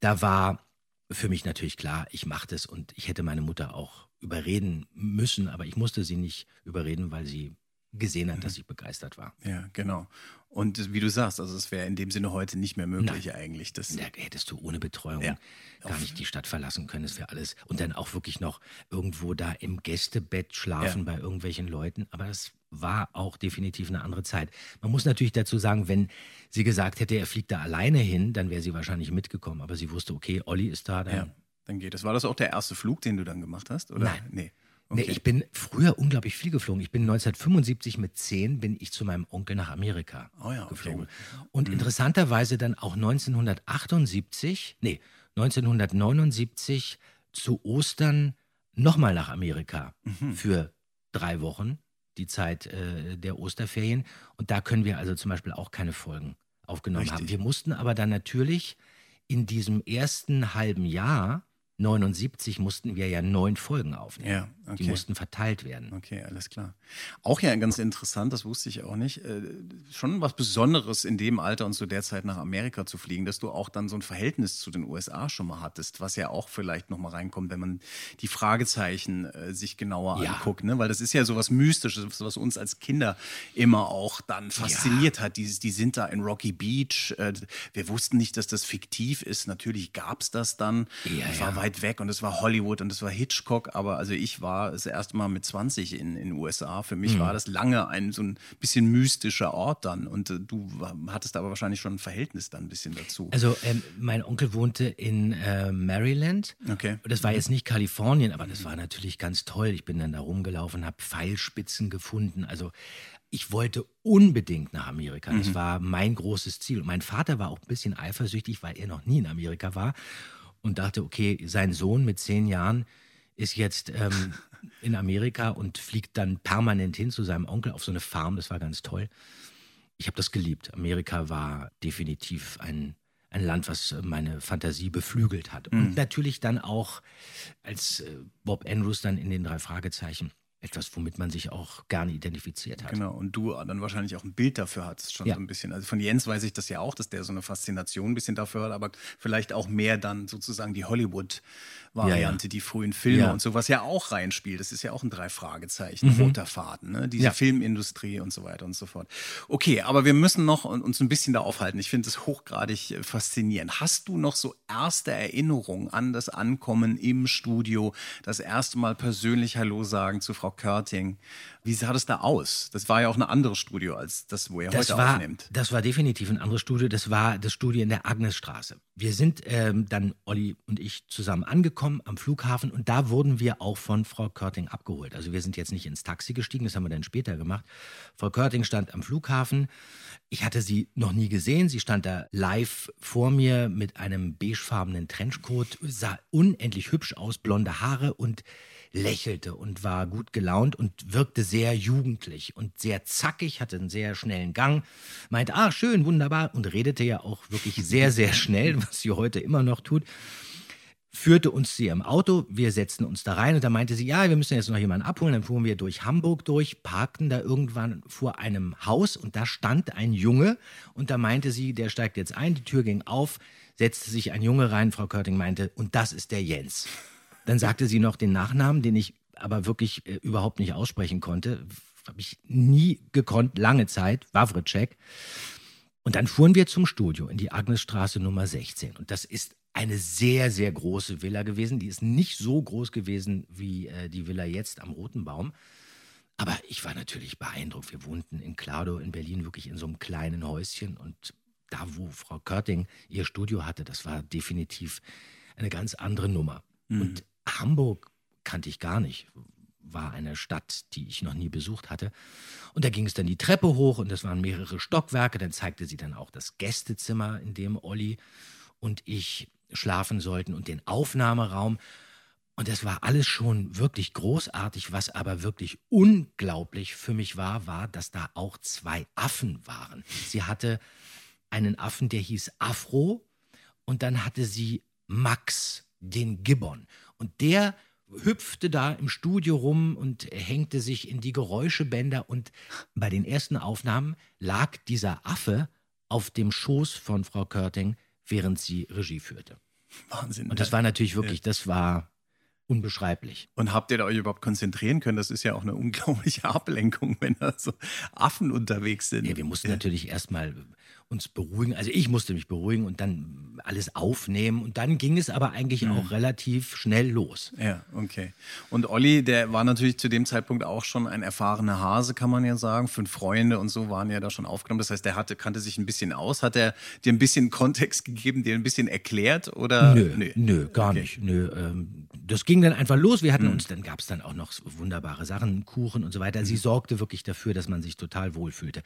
da war für mich natürlich klar, ich mache das und ich hätte meine Mutter auch überreden müssen, aber ich musste sie nicht überreden, weil sie gesehen hat, dass ich begeistert war. Ja, genau. Und wie du sagst, also es wäre in dem Sinne heute nicht mehr möglich Nein. eigentlich. Das, Da hättest du ohne Betreuung Ja. gar nicht die Stadt verlassen können. Das wäre alles. Und dann auch wirklich noch irgendwo da im Gästebett schlafen Ja. bei irgendwelchen Leuten. Aber das war auch definitiv eine andere Zeit. Man muss natürlich dazu sagen, wenn sie gesagt hätte, er fliegt da alleine hin, dann wäre sie wahrscheinlich mitgekommen. Aber sie wusste, okay, Olli ist da. Dann ja, dann geht es. War das auch der erste Flug, den du dann gemacht hast? Oder? Nein. Nee. Nee, Okay. ich bin früher unglaublich viel geflogen. Ich bin 1975 mit 10 bin ich zu meinem Onkel nach Amerika Oh ja, okay, geflogen. gut. Und interessanterweise dann auch 1978, nee, 1979 zu Ostern nochmal nach Amerika Mhm. für drei Wochen, die Zeit äh, der Osterferien. Und da können wir also zum Beispiel auch keine Folgen aufgenommen haben. Richtig. Wir mussten aber dann natürlich in diesem ersten halben Jahr, 79, mussten wir ja neun Folgen aufnehmen. Ja, Die okay. mussten verteilt werden. Okay, alles klar. Auch ja ganz interessant, das wusste ich auch nicht. Äh, schon was Besonderes in dem Alter und zu der Zeit nach Amerika zu fliegen, dass du auch dann so ein Verhältnis zu den USA schon mal hattest, was ja auch vielleicht noch mal reinkommt, wenn man die Fragezeichen äh, sich genauer Ja. anguckt, ne? Weil das ist ja sowas Mystisches, was uns als Kinder immer auch dann fasziniert hat. Dieses, die sind da in Rocky Beach. Äh, wir wussten nicht, dass das fiktiv ist. Natürlich gab es das dann. Ja, es war ja. Weit weg und es war Hollywood und es war Hitchcock, aber also ich war das erste Mal mit 20 in den USA. Für mich Mhm. war das lange ein so ein bisschen mystischer Ort dann und äh, du hattest aber wahrscheinlich schon ein Verhältnis dann ein bisschen dazu. Also ähm, mein Onkel wohnte in äh, Maryland. Okay. Das war jetzt nicht Kalifornien, aber das war natürlich ganz toll. Ich bin dann da rumgelaufen, habe Pfeilspitzen gefunden. Also ich wollte unbedingt nach Amerika. Das Mhm. war mein großes Ziel. Und mein Vater war auch ein bisschen eifersüchtig, weil er noch nie in Amerika war und dachte, okay, sein Sohn mit zehn Jahren ist jetzt ähm, in Amerika und fliegt dann permanent hin zu seinem Onkel auf so eine Farm. Das war ganz toll. Ich habe das geliebt. Amerika war definitiv ein, ein Land, was äh, meine Fantasie beflügelt hat. Und Mhm. natürlich dann auch als äh, Bob Andrews dann in den drei Fragezeichen etwas, womit man sich auch gerne identifiziert hat. Genau, und du dann wahrscheinlich auch ein Bild dafür hattest, schon Ja. so ein bisschen. Also von Jens weiß ich das ja auch, dass der so eine Faszination ein bisschen dafür hat, aber vielleicht auch mehr dann sozusagen die Hollywood-Variante, Ja, ja. die frühen Filme Ja. und so, was ja auch reinspielt. Das ist ja auch ein Drei-Fragezeichen, Mhm. roter Faden, ne? diese. Filmindustrie und so weiter und so fort. Okay, aber wir müssen noch uns ein bisschen da aufhalten. Ich finde es hochgradig äh, faszinierend. Hast du noch so erste Erinnerungen an das Ankommen im Studio, das erste Mal persönlich Hallo sagen zu Frau Körting? Wie sah das da aus? Das war ja auch ein anderes Studio als das, wo er Das heute war, aufnimmt. das war definitiv ein anderes Studio. Das war das Studio in der Agnesstraße. Wir sind ähm, dann, Olli und ich, zusammen angekommen am Flughafen und da wurden wir auch von Frau Körting abgeholt. Also wir sind jetzt nicht ins Taxi gestiegen, das haben wir dann später gemacht. Frau Körting stand am Flughafen. Ich hatte sie noch nie gesehen. Sie stand da live vor mir mit einem beigefarbenen Trenchcoat, sah unendlich hübsch aus, blonde Haare und lächelte und war gut gelaunt und wirkte sehr jugendlich und sehr zackig, hatte einen sehr schnellen Gang, meinte, ah, schön, wunderbar und redete ja auch wirklich sehr, sehr schnell, was sie heute immer noch tut. Führte uns sie im Auto, wir setzten uns da rein und da meinte sie, ja, wir müssen jetzt noch jemanden abholen. Dann fuhren wir durch Hamburg durch, parkten da irgendwann vor einem Haus und da stand ein Junge und da meinte sie, der steigt jetzt ein, die Tür ging auf, setzte sich ein Junge rein, Frau Körting meinte, und das ist der Jens. Dann sagte sie noch den Nachnamen, den ich aber wirklich äh, überhaupt nicht aussprechen konnte. Habe ich nie gekonnt, lange Zeit, Wawritschek. Und dann fuhren wir zum Studio in die Agnesstraße Nummer 16. Und das ist eine sehr, sehr große Villa gewesen. Die ist nicht so groß gewesen wie äh, die Villa jetzt am Roten Baum. Aber ich war natürlich beeindruckt. Wir wohnten in Klado in Berlin wirklich in so einem kleinen Häuschen. Und da, wo Frau Körting ihr Studio hatte, das war definitiv eine ganz andere Nummer. Und Hamburg kannte ich gar nicht. War eine Stadt, die ich noch nie besucht hatte. Und da ging es dann die Treppe hoch und das waren mehrere Stockwerke. Dann zeigte sie dann auch das Gästezimmer, in dem Olli und ich schlafen sollten und den Aufnahmeraum. Und das war alles schon wirklich großartig. Was aber wirklich unglaublich für mich war, war, dass da auch zwei Affen waren. Sie hatte einen Affen, der hieß Afro. Und dann hatte sie Max, den Gibbon. Und der hüpfte da im Studio rum und hängte sich in die Geräuschebänder. Und bei den ersten Aufnahmen lag dieser Affe auf dem Schoß von Frau Körting, während sie Regie führte. Wahnsinn. Und das war natürlich wirklich, das war unbeschreiblich. Und habt ihr da euch überhaupt konzentrieren können? Das ist ja auch eine unglaubliche Ablenkung, wenn da so Affen unterwegs sind. Ja, wir mussten natürlich erstmal uns beruhigen. Also ich musste mich beruhigen und dann alles aufnehmen. Und dann ging es aber eigentlich auch relativ schnell los. Ja, okay. Und Olli, der war natürlich zu dem Zeitpunkt auch schon ein erfahrener Hase, kann man ja sagen. Fünf Freunde und so waren ja da schon aufgenommen. Das heißt, der hatte, kannte sich ein bisschen aus. Hat er dir ein bisschen Kontext gegeben, dir ein bisschen erklärt? Oder? Nö, nö, gar nicht. Nö, ähm, das ging dann einfach los. Wir hatten uns, dann gab es dann auch noch wunderbare Sachen, Kuchen und so weiter. Sie sorgte wirklich dafür, dass man sich total wohlfühlte.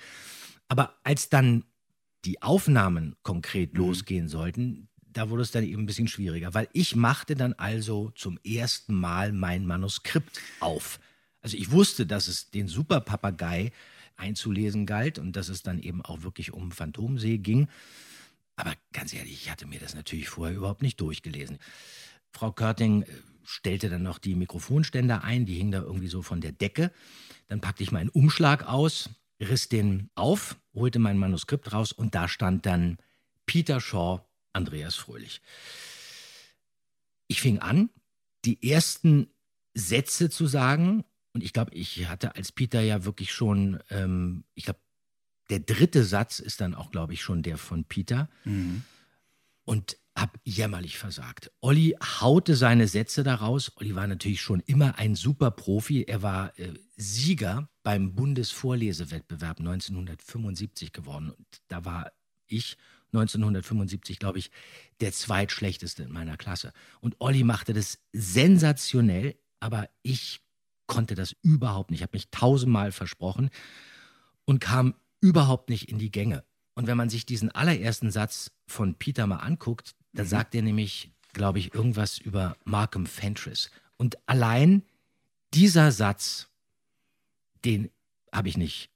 Aber als dann die Aufnahmen konkret losgehen sollten, da wurde es dann eben ein bisschen schwieriger, weil ich machte dann also zum ersten Mal mein Manuskript auf. Also ich wusste, dass es den Superpapagei einzulesen galt und dass es dann eben auch wirklich um Phantomsee ging. Aber ganz ehrlich, ich hatte mir das natürlich vorher überhaupt nicht durchgelesen. Frau Körting äh, stellte dann noch die Mikrofonständer ein, die hingen da irgendwie so von der Decke. Dann packte ich meinen Umschlag aus, riss den auf, holte mein Manuskript raus und da stand dann Peter Shaw, Andreas Fröhlich. Ich fing an, die ersten Sätze zu sagen und ich glaube, ich hatte als Peter ja wirklich schon, ähm, ich glaube, der dritte Satz ist dann auch, glaube ich, schon der von Peter. Mhm. Und hab jämmerlich versagt. Olli haute seine Sätze daraus. Olli war natürlich schon immer ein super Profi. Er war äh, Sieger beim Bundesvorlesewettbewerb 1975 geworden. Und da war ich 1975, glaube ich, der zweitschlechteste in meiner Klasse. Und Olli machte das sensationell, aber ich konnte das überhaupt nicht. Ich habe mich tausendmal versprochen und kam überhaupt nicht in die Gänge. Und wenn man sich diesen allerersten Satz von Peter mal anguckt, dann sagt er nämlich, glaube ich, irgendwas über Markham Fentress. Und allein dieser Satz, den habe ich nicht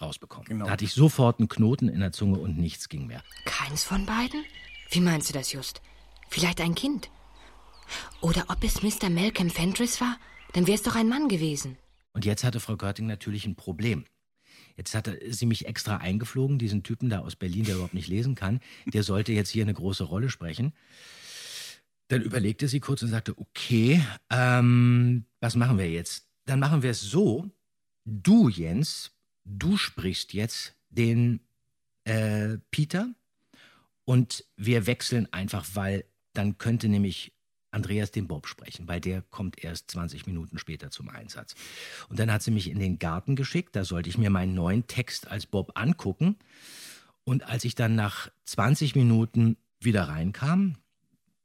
rausbekommen. Genau. Da hatte ich sofort einen Knoten in der Zunge und nichts ging mehr. Keins von beiden? Wie meinst du das, Just? Vielleicht ein Kind? Oder ob es Mr. Malcolm Fentress war? Dann wäre es doch ein Mann gewesen. Und jetzt hatte Frau Körting natürlich ein Problem. Jetzt hatte sie mich extra eingeflogen, diesen Typen da aus Berlin, der überhaupt nicht lesen kann. Der sollte jetzt hier eine große Rolle sprechen. Dann überlegte sie kurz und sagte, okay, ähm, was machen wir jetzt? Dann machen wir es so, du, Jens, du sprichst jetzt den äh, Peter und wir wechseln einfach, weil dann könnte nämlich Andreas den Bob sprechen, weil der kommt erst 20 Minuten später zum Einsatz. Und dann hat sie mich in den Garten geschickt, da sollte ich mir meinen neuen Text als Bob angucken. Und als ich dann nach 20 Minuten wieder reinkam,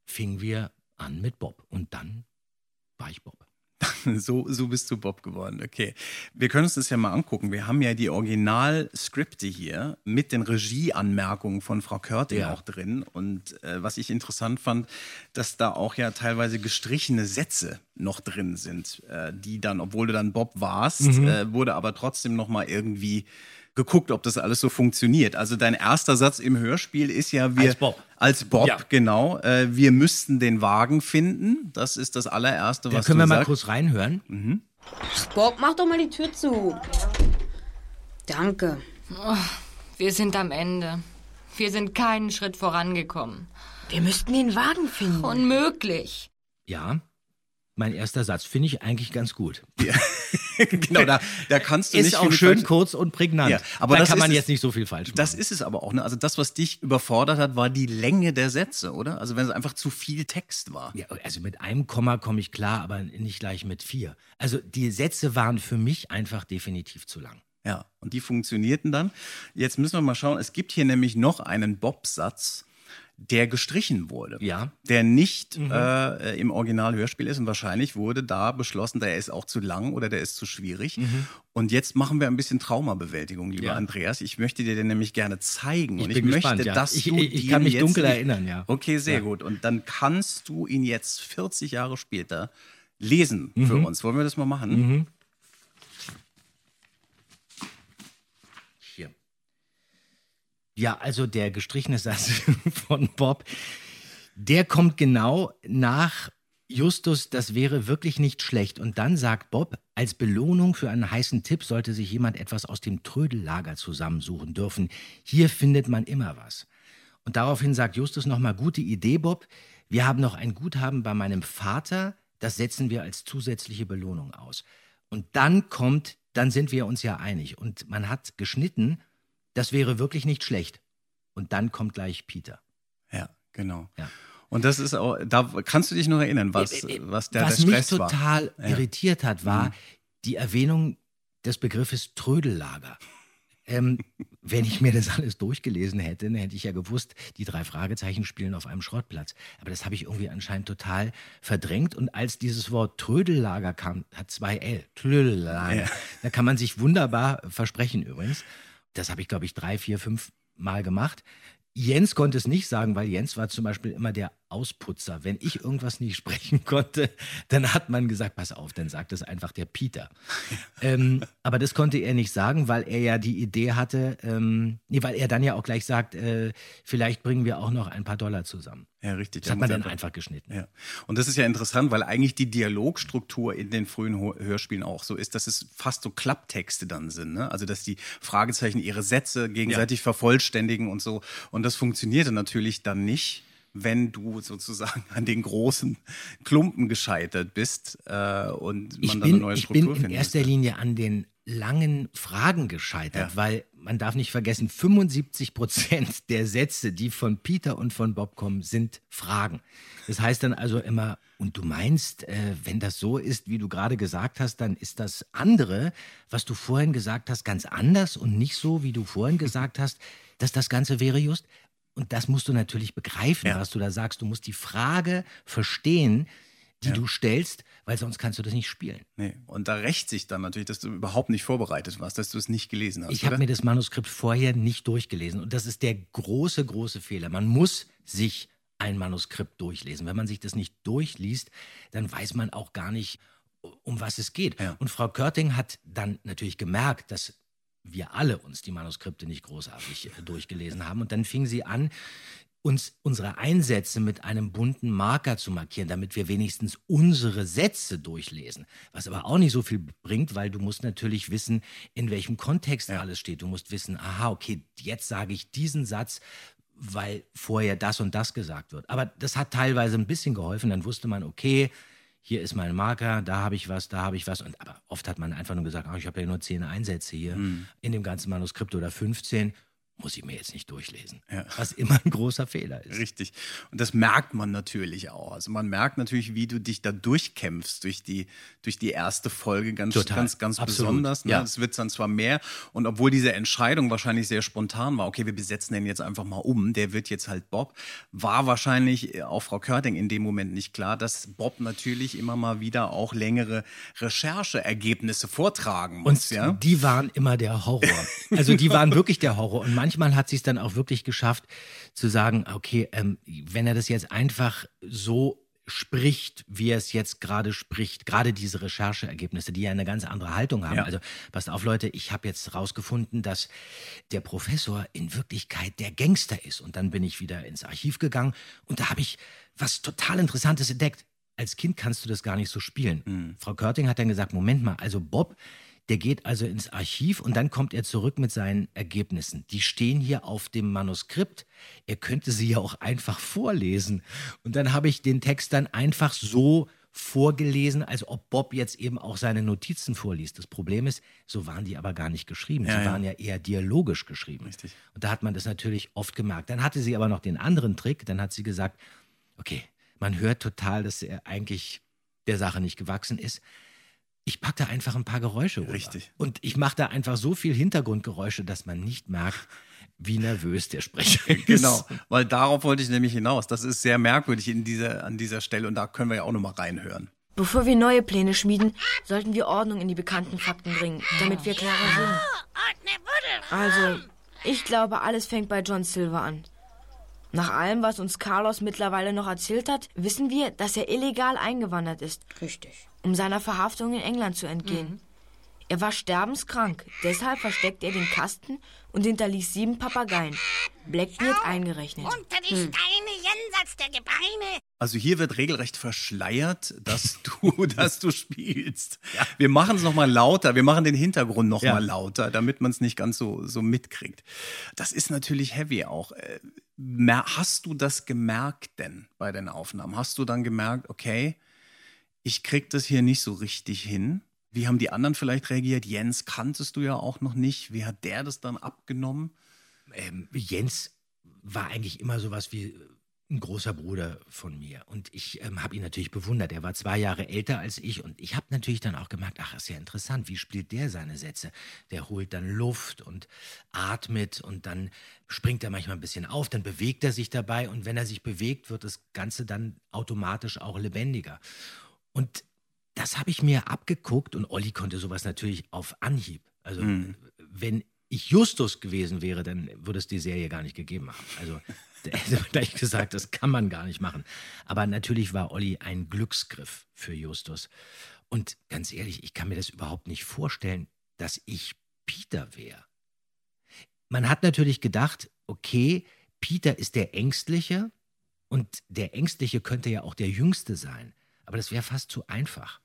fingen wir an mit Bob. Und dann war ich Bob. So, so bist du Bob geworden. Okay. Wir können uns das ja mal angucken. Wir haben ja die Originalskripte hier mit den Regieanmerkungen von Frau Körting Ja. auch drin. Und äh, was ich interessant fand, dass da auch ja teilweise gestrichene Sätze noch drin sind, äh, die dann, obwohl du dann Bob warst, Mhm. äh, wurde aber trotzdem noch mal irgendwie geguckt, ob das alles so funktioniert. Also dein erster Satz im Hörspiel ist ja wir Als Bob. als Bob Ja. genau. Äh, wir müssten den Wagen finden. Das ist das allererste, Da was können du wir mal sagst. kurz reinhören. Bob, mach doch mal die Tür zu. Danke. Oh, wir sind am Ende. Wir sind keinen Schritt vorangekommen. Wir müssten den Wagen finden. Unmöglich. Ja, mein erster Satz finde ich eigentlich ganz gut. genau, da, da kannst du Ist nicht auch viel schön falsch- kurz und prägnant. Ja, aber da das kann man ist jetzt es- nicht so viel falsch machen. Das ist es aber auch. Ne? Also das, was dich überfordert hat, war die Länge der Sätze, oder? Also wenn es einfach zu viel Text war. Ja, also mit einem Komma komme ich klar, aber nicht gleich mit vier. Also die Sätze waren für mich einfach definitiv zu lang. Ja, und die funktionierten dann. Jetzt müssen wir mal schauen. Es gibt hier nämlich noch einen Bob-Satz, der gestrichen wurde. Ja. Der nicht Mhm. äh, im Original-Hörspiel ist und wahrscheinlich wurde da beschlossen, der ist auch zu lang oder der ist zu schwierig. Und jetzt machen wir ein bisschen Traumabewältigung, lieber Mhm. Ja. Andreas. Ich möchte dir den nämlich gerne zeigen. Ich und ich gespannt, möchte, ja. dass Ich- du ich- ich kann mich jetzt dunkel erinnern, ja. Okay, sehr Ja. gut. Und dann kannst du ihn jetzt 40 Jahre später lesen für Mhm. uns. Wollen wir das mal machen? Ja, also der gestrichene Satz von Bob, der kommt genau nach Justus, das wäre wirklich nicht schlecht. Und dann sagt Bob, als Belohnung für einen heißen Tipp sollte sich jemand etwas aus dem Trödellager zusammensuchen dürfen. Hier findet man immer was. Und daraufhin sagt Justus nochmal, gute Idee, Bob. Wir haben noch ein Guthaben bei meinem Vater, das setzen wir als zusätzliche Belohnung aus. Und dann kommt, dann sind wir uns ja einig. Und man hat geschnitten, das wäre wirklich nicht schlecht. Und dann kommt gleich Peter. Ja, genau. Ja. Und das ist auch, da kannst du dich noch erinnern, was, was der, Äh, Was der mich Stress war. total Ja. irritiert hat, war Mhm. die Erwähnung des Begriffes Trödellager. Ähm, wenn ich mir das alles durchgelesen hätte, dann hätte ich ja gewusst, die drei Fragezeichen spielen auf einem Schrottplatz. Aber das habe ich irgendwie anscheinend total verdrängt. Und als dieses Wort Trödellager kam, hat zwei L, Trödellager, Ja. da kann man sich wunderbar versprechen übrigens. Das habe ich, glaube ich, drei, vier, fünf Mal gemacht. Jens konnte es nicht sagen, weil Jens war zum Beispiel immer der Ausputzer. Wenn ich irgendwas nicht sprechen konnte, dann hat man gesagt, pass auf, dann sagt es einfach der Peter. ähm, aber das konnte er nicht sagen, weil er ja die Idee hatte, ähm, nee, weil er dann ja auch gleich sagt, äh, vielleicht bringen wir auch noch ein paar Dollar zusammen. Ja, richtig. Das hat man dann einfach geschnitten. Ja. Und das ist ja interessant, weil eigentlich die Dialogstruktur in den frühen Hörspielen auch so ist, dass es fast so Klapptexte dann sind. Ne? Also, dass die Fragezeichen ihre Sätze gegenseitig vervollständigen und so. Und das funktionierte natürlich dann nicht, wenn du sozusagen an den großen Klumpen gescheitert bist äh, und man Ich dann bin, eine neue ich Struktur bin in erster. Linie an den langen Fragen gescheitert, weil man darf nicht vergessen, 75 Prozent der Sätze, die von Peter und von Bob kommen, sind Fragen. Das heißt dann also immer, und du meinst, äh, wenn das so ist, wie du gerade gesagt hast, dann ist das andere, was du vorhin gesagt hast, ganz anders und nicht so, wie du vorhin gesagt hast, dass das Ganze wäre just. Und das musst du natürlich begreifen, was du da sagst. Du musst die Frage verstehen, die du stellst, weil sonst kannst du das nicht spielen. Nee. Und da rächt sich dann natürlich, dass du überhaupt nicht vorbereitet warst, dass du es nicht gelesen hast. Ich habe mir das Manuskript vorher nicht durchgelesen. Und das ist der große, große Fehler. Man muss sich ein Manuskript durchlesen. Wenn man sich das nicht durchliest, dann weiß man auch gar nicht, um was es geht. Und Frau Körting hat dann natürlich gemerkt, dass wir alle uns die Manuskripte nicht großartig äh, durchgelesen haben. Und dann fing sie an, uns unsere Einsätze mit einem bunten Marker zu markieren, damit wir wenigstens unsere Sätze durchlesen. Was aber auch nicht so viel bringt, weil du musst natürlich wissen, in welchem Kontext alles steht. Du musst wissen, aha, okay, jetzt sage ich diesen Satz, weil vorher das und das gesagt wird. Aber das hat teilweise ein bisschen geholfen. Dann wusste man, okay, hier ist mein Marker, da habe ich was, da habe ich was. Und aber oft hat man einfach nur gesagt, ach, ich habe ja nur zehn Einsätze hier in dem ganzen Manuskript oder 15. Muss ich mir jetzt nicht durchlesen. Was immer ein großer Fehler ist. Richtig. Und das merkt man natürlich auch. Also man merkt natürlich, wie du dich da durchkämpfst durch die, durch die erste Folge ganz, Total. ganz, ganz Absolut. besonders. Ne? Ja. Es wird dann zwar mehr. Und obwohl diese Entscheidung wahrscheinlich sehr spontan war, okay, wir besetzen den jetzt einfach mal um, der wird jetzt halt Bob, war wahrscheinlich äh, auch Frau Körting in dem Moment nicht klar, dass Bob natürlich immer mal wieder auch längere Rechercheergebnisse vortragen muss. Und ja? die waren immer der Horror. Also die waren wirklich der Horror. Und manchmal hat sie es dann auch wirklich geschafft zu sagen, okay, ähm, wenn er das jetzt einfach so spricht, wie er es jetzt gerade spricht, gerade diese Rechercheergebnisse, die ja eine ganz andere Haltung haben. Ja. Also passt auf, Leute, ich habe jetzt rausgefunden, dass der Professor in Wirklichkeit der Gangster ist. Und dann bin ich wieder ins Archiv gegangen und da habe ich was total Interessantes entdeckt. Als Kind kannst du das gar nicht so spielen. Frau Körting hat dann gesagt, Moment mal, also Bob, der geht also ins Archiv und dann kommt er zurück mit seinen Ergebnissen. Die stehen hier auf dem Manuskript. Er könnte sie ja auch einfach vorlesen. Und dann habe ich den Text dann einfach so vorgelesen, als ob Bob jetzt eben auch seine Notizen vorliest. Das Problem ist, so waren die aber gar nicht geschrieben. Ja, sie ja. waren ja eher dialogisch geschrieben. Richtig. Und da hat man das natürlich oft gemerkt. Dann hatte sie aber noch den anderen Trick. Dann hat sie gesagt, okay, man hört total, dass er eigentlich der Sache nicht gewachsen ist. Ich packe da einfach ein paar Geräusche rüber. Richtig. Und ich mache da einfach so viel Hintergrundgeräusche, dass man nicht merkt, wie nervös der Sprecher ist. Genau, weil darauf wollte ich nämlich hinaus. Das ist sehr merkwürdig in dieser, an dieser Stelle und da können wir ja auch nochmal reinhören. Bevor wir neue Pläne schmieden, sollten wir Ordnung in die bekannten Fakten bringen, damit wir klarer sehen. Also, ich glaube, alles fängt bei John Silver an. Nach allem, was uns Carlos mittlerweile noch erzählt hat, wissen wir, dass er illegal eingewandert ist. Richtig. Um seiner Verhaftung in England zu entgehen. Er war sterbenskrank, deshalb versteckt er den Kasten und hinterließ sieben Papageien. Blackbeard eingerechnet. Unter die Steine jenseits der Gebeine. Also hier wird regelrecht verschleiert, dass du, dass du spielst. Wir machen es nochmal lauter, wir machen den Hintergrund nochmal Ja. mal lauter, damit man es nicht ganz so, so mitkriegt. Das ist natürlich heavy auch. Hast du das gemerkt denn bei den Aufnahmen? Hast du dann gemerkt, okay, ich krieg das hier nicht so richtig hin? Wie haben die anderen vielleicht reagiert? Jens kanntest du ja auch noch nicht. Wie hat der das dann abgenommen? ähm, Jens war eigentlich immer sowas wie ein großer Bruder von mir. Und ich ähm, habe ihn natürlich bewundert. Er war zwei Jahre älter als ich. Und ich habe natürlich dann auch gemerkt, ach, ist ja interessant, wie spielt der seine Sätze? Der holt dann Luft und atmet und dann springt er manchmal ein bisschen auf, dann bewegt er sich dabei. Und wenn er sich bewegt, wird das Ganze dann automatisch auch lebendiger. Und das habe ich mir abgeguckt und Olli konnte sowas natürlich auf Anhieb. Also Mhm. wenn ich Justus gewesen wäre, dann würde es die Serie gar nicht gegeben haben. Also hätte gleich gesagt, das kann man gar nicht machen. Aber natürlich war Olli ein Glücksgriff für Justus. Und ganz ehrlich, ich kann mir das überhaupt nicht vorstellen, dass ich Peter wäre. Man hat natürlich gedacht, okay, Peter ist der Ängstliche und der Ängstliche könnte ja auch der Jüngste sein. Aber das wäre fast zu einfach.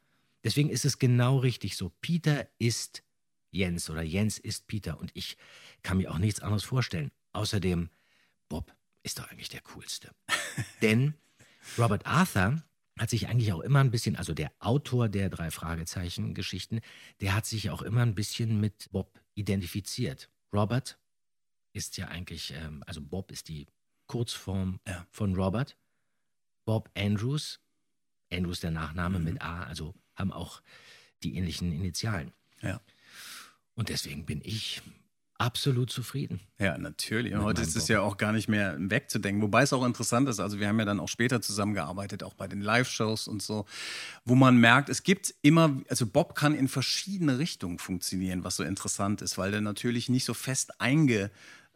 Deswegen ist es genau richtig so. Peter ist Jens oder Jens ist Peter und ich kann mir auch nichts anderes vorstellen. Außerdem, Bob ist doch eigentlich der Coolste. Denn Robert Arthur hat sich eigentlich auch immer ein bisschen, also der Autor der drei Fragezeichen-Geschichten, der hat sich auch immer ein bisschen mit Bob identifiziert. Robert ist ja eigentlich, ähm, also Bob ist die Kurzform Ja. von Robert. Bob Andrews, Andrews der Nachname Mhm. mit A, also haben auch die ähnlichen Initialen. Ja. Und deswegen bin ich absolut zufrieden. Ja, natürlich. Und heute ist es ja auch gar nicht mehr wegzudenken. Wobei es auch interessant ist, also wir haben ja dann auch später zusammengearbeitet, auch bei den Live-Shows und so, wo man merkt, es gibt immer, also Bob kann in verschiedene Richtungen funktionieren, was so interessant ist, weil der natürlich nicht so fest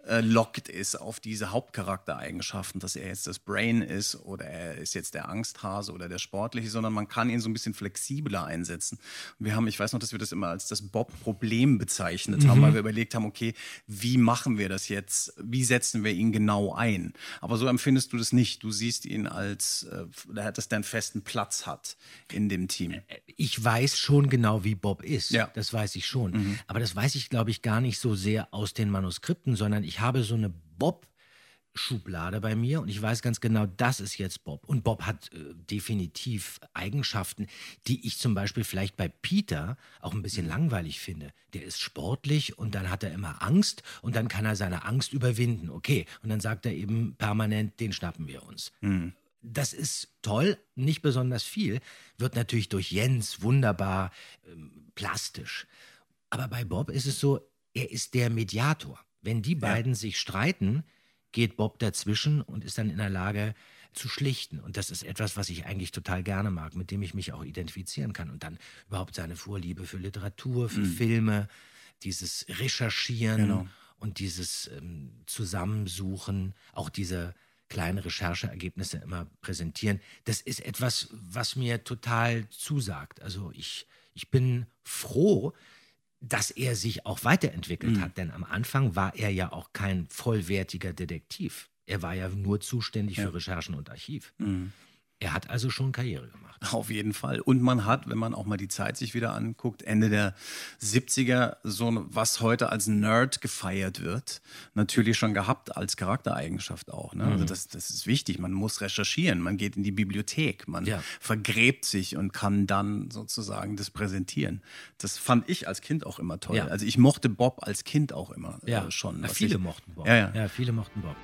eingeloggt ist auf diese Hauptcharaktereigenschaften, dass er jetzt das Brain ist oder er ist jetzt der Angsthase oder der Sportliche, sondern man kann ihn so ein bisschen flexibler einsetzen. Und wir haben, ich weiß noch, dass wir das immer als das Bob-Problem bezeichnet haben, Mhm. weil wir überlegt haben, okay, wie machen wir das jetzt? Wie setzen wir ihn genau ein? Aber so empfindest du das nicht. Du siehst ihn als, äh, dass der einen festen Platz hat in dem Team. Ich weiß schon genau, wie Bob ist. Ja. Das weiß ich schon. Mhm. Aber das weiß ich, glaube ich, gar nicht so sehr aus den Manuskripten, sondern ich habe so eine Bob-Schublade bei mir und ich weiß ganz genau, das ist jetzt Bob. Und Bob hat äh, definitiv Eigenschaften, die ich zum Beispiel vielleicht bei Peter auch ein bisschen langweilig finde. Der ist sportlich und dann hat er immer Angst und dann kann er seine Angst überwinden. Okay. Und dann sagt er eben permanent, den schnappen wir uns. Mhm. Das ist toll, nicht besonders viel, wird natürlich durch Jens wunderbar ähm, plastisch. Aber bei Bob ist es so, er ist der Mediator. Wenn die beiden sich streiten, geht Bob dazwischen und ist dann in der Lage zu schlichten. Und das ist etwas, was ich eigentlich total gerne mag, mit dem ich mich auch identifizieren kann. Und dann überhaupt seine Vorliebe für Literatur, für Mhm. Filme, dieses Recherchieren Genau. und dieses ähm, Zusammensuchen, auch diese kleinen Rechercheergebnisse immer präsentieren. Das ist etwas, was mir total zusagt. Also ich, ich bin froh, dass er sich auch weiterentwickelt Mhm. hat, denn am Anfang war er ja auch kein vollwertiger Detektiv. Er war ja nur zuständig Ja. für Recherchen und Archiv. Mhm. Er hat also schon Karriere gemacht. Auf jeden Fall. Und man hat, wenn man auch mal die Zeit sich wieder anguckt, Ende der 70er, so ein- was heute als Nerd gefeiert wird, natürlich schon gehabt als Charaktereigenschaft auch. Ne? Also Mhm. das, das ist wichtig. Man muss recherchieren, man geht in die Bibliothek, man Ja. vergräbt sich und kann dann sozusagen das präsentieren. Das fand ich als Kind auch immer toll. Ja. Also ich mochte Bob als Kind auch immer Ja, äh, schon. Ja, viele ich, mochten Bob. Ja, ja. ja, viele mochten Bob.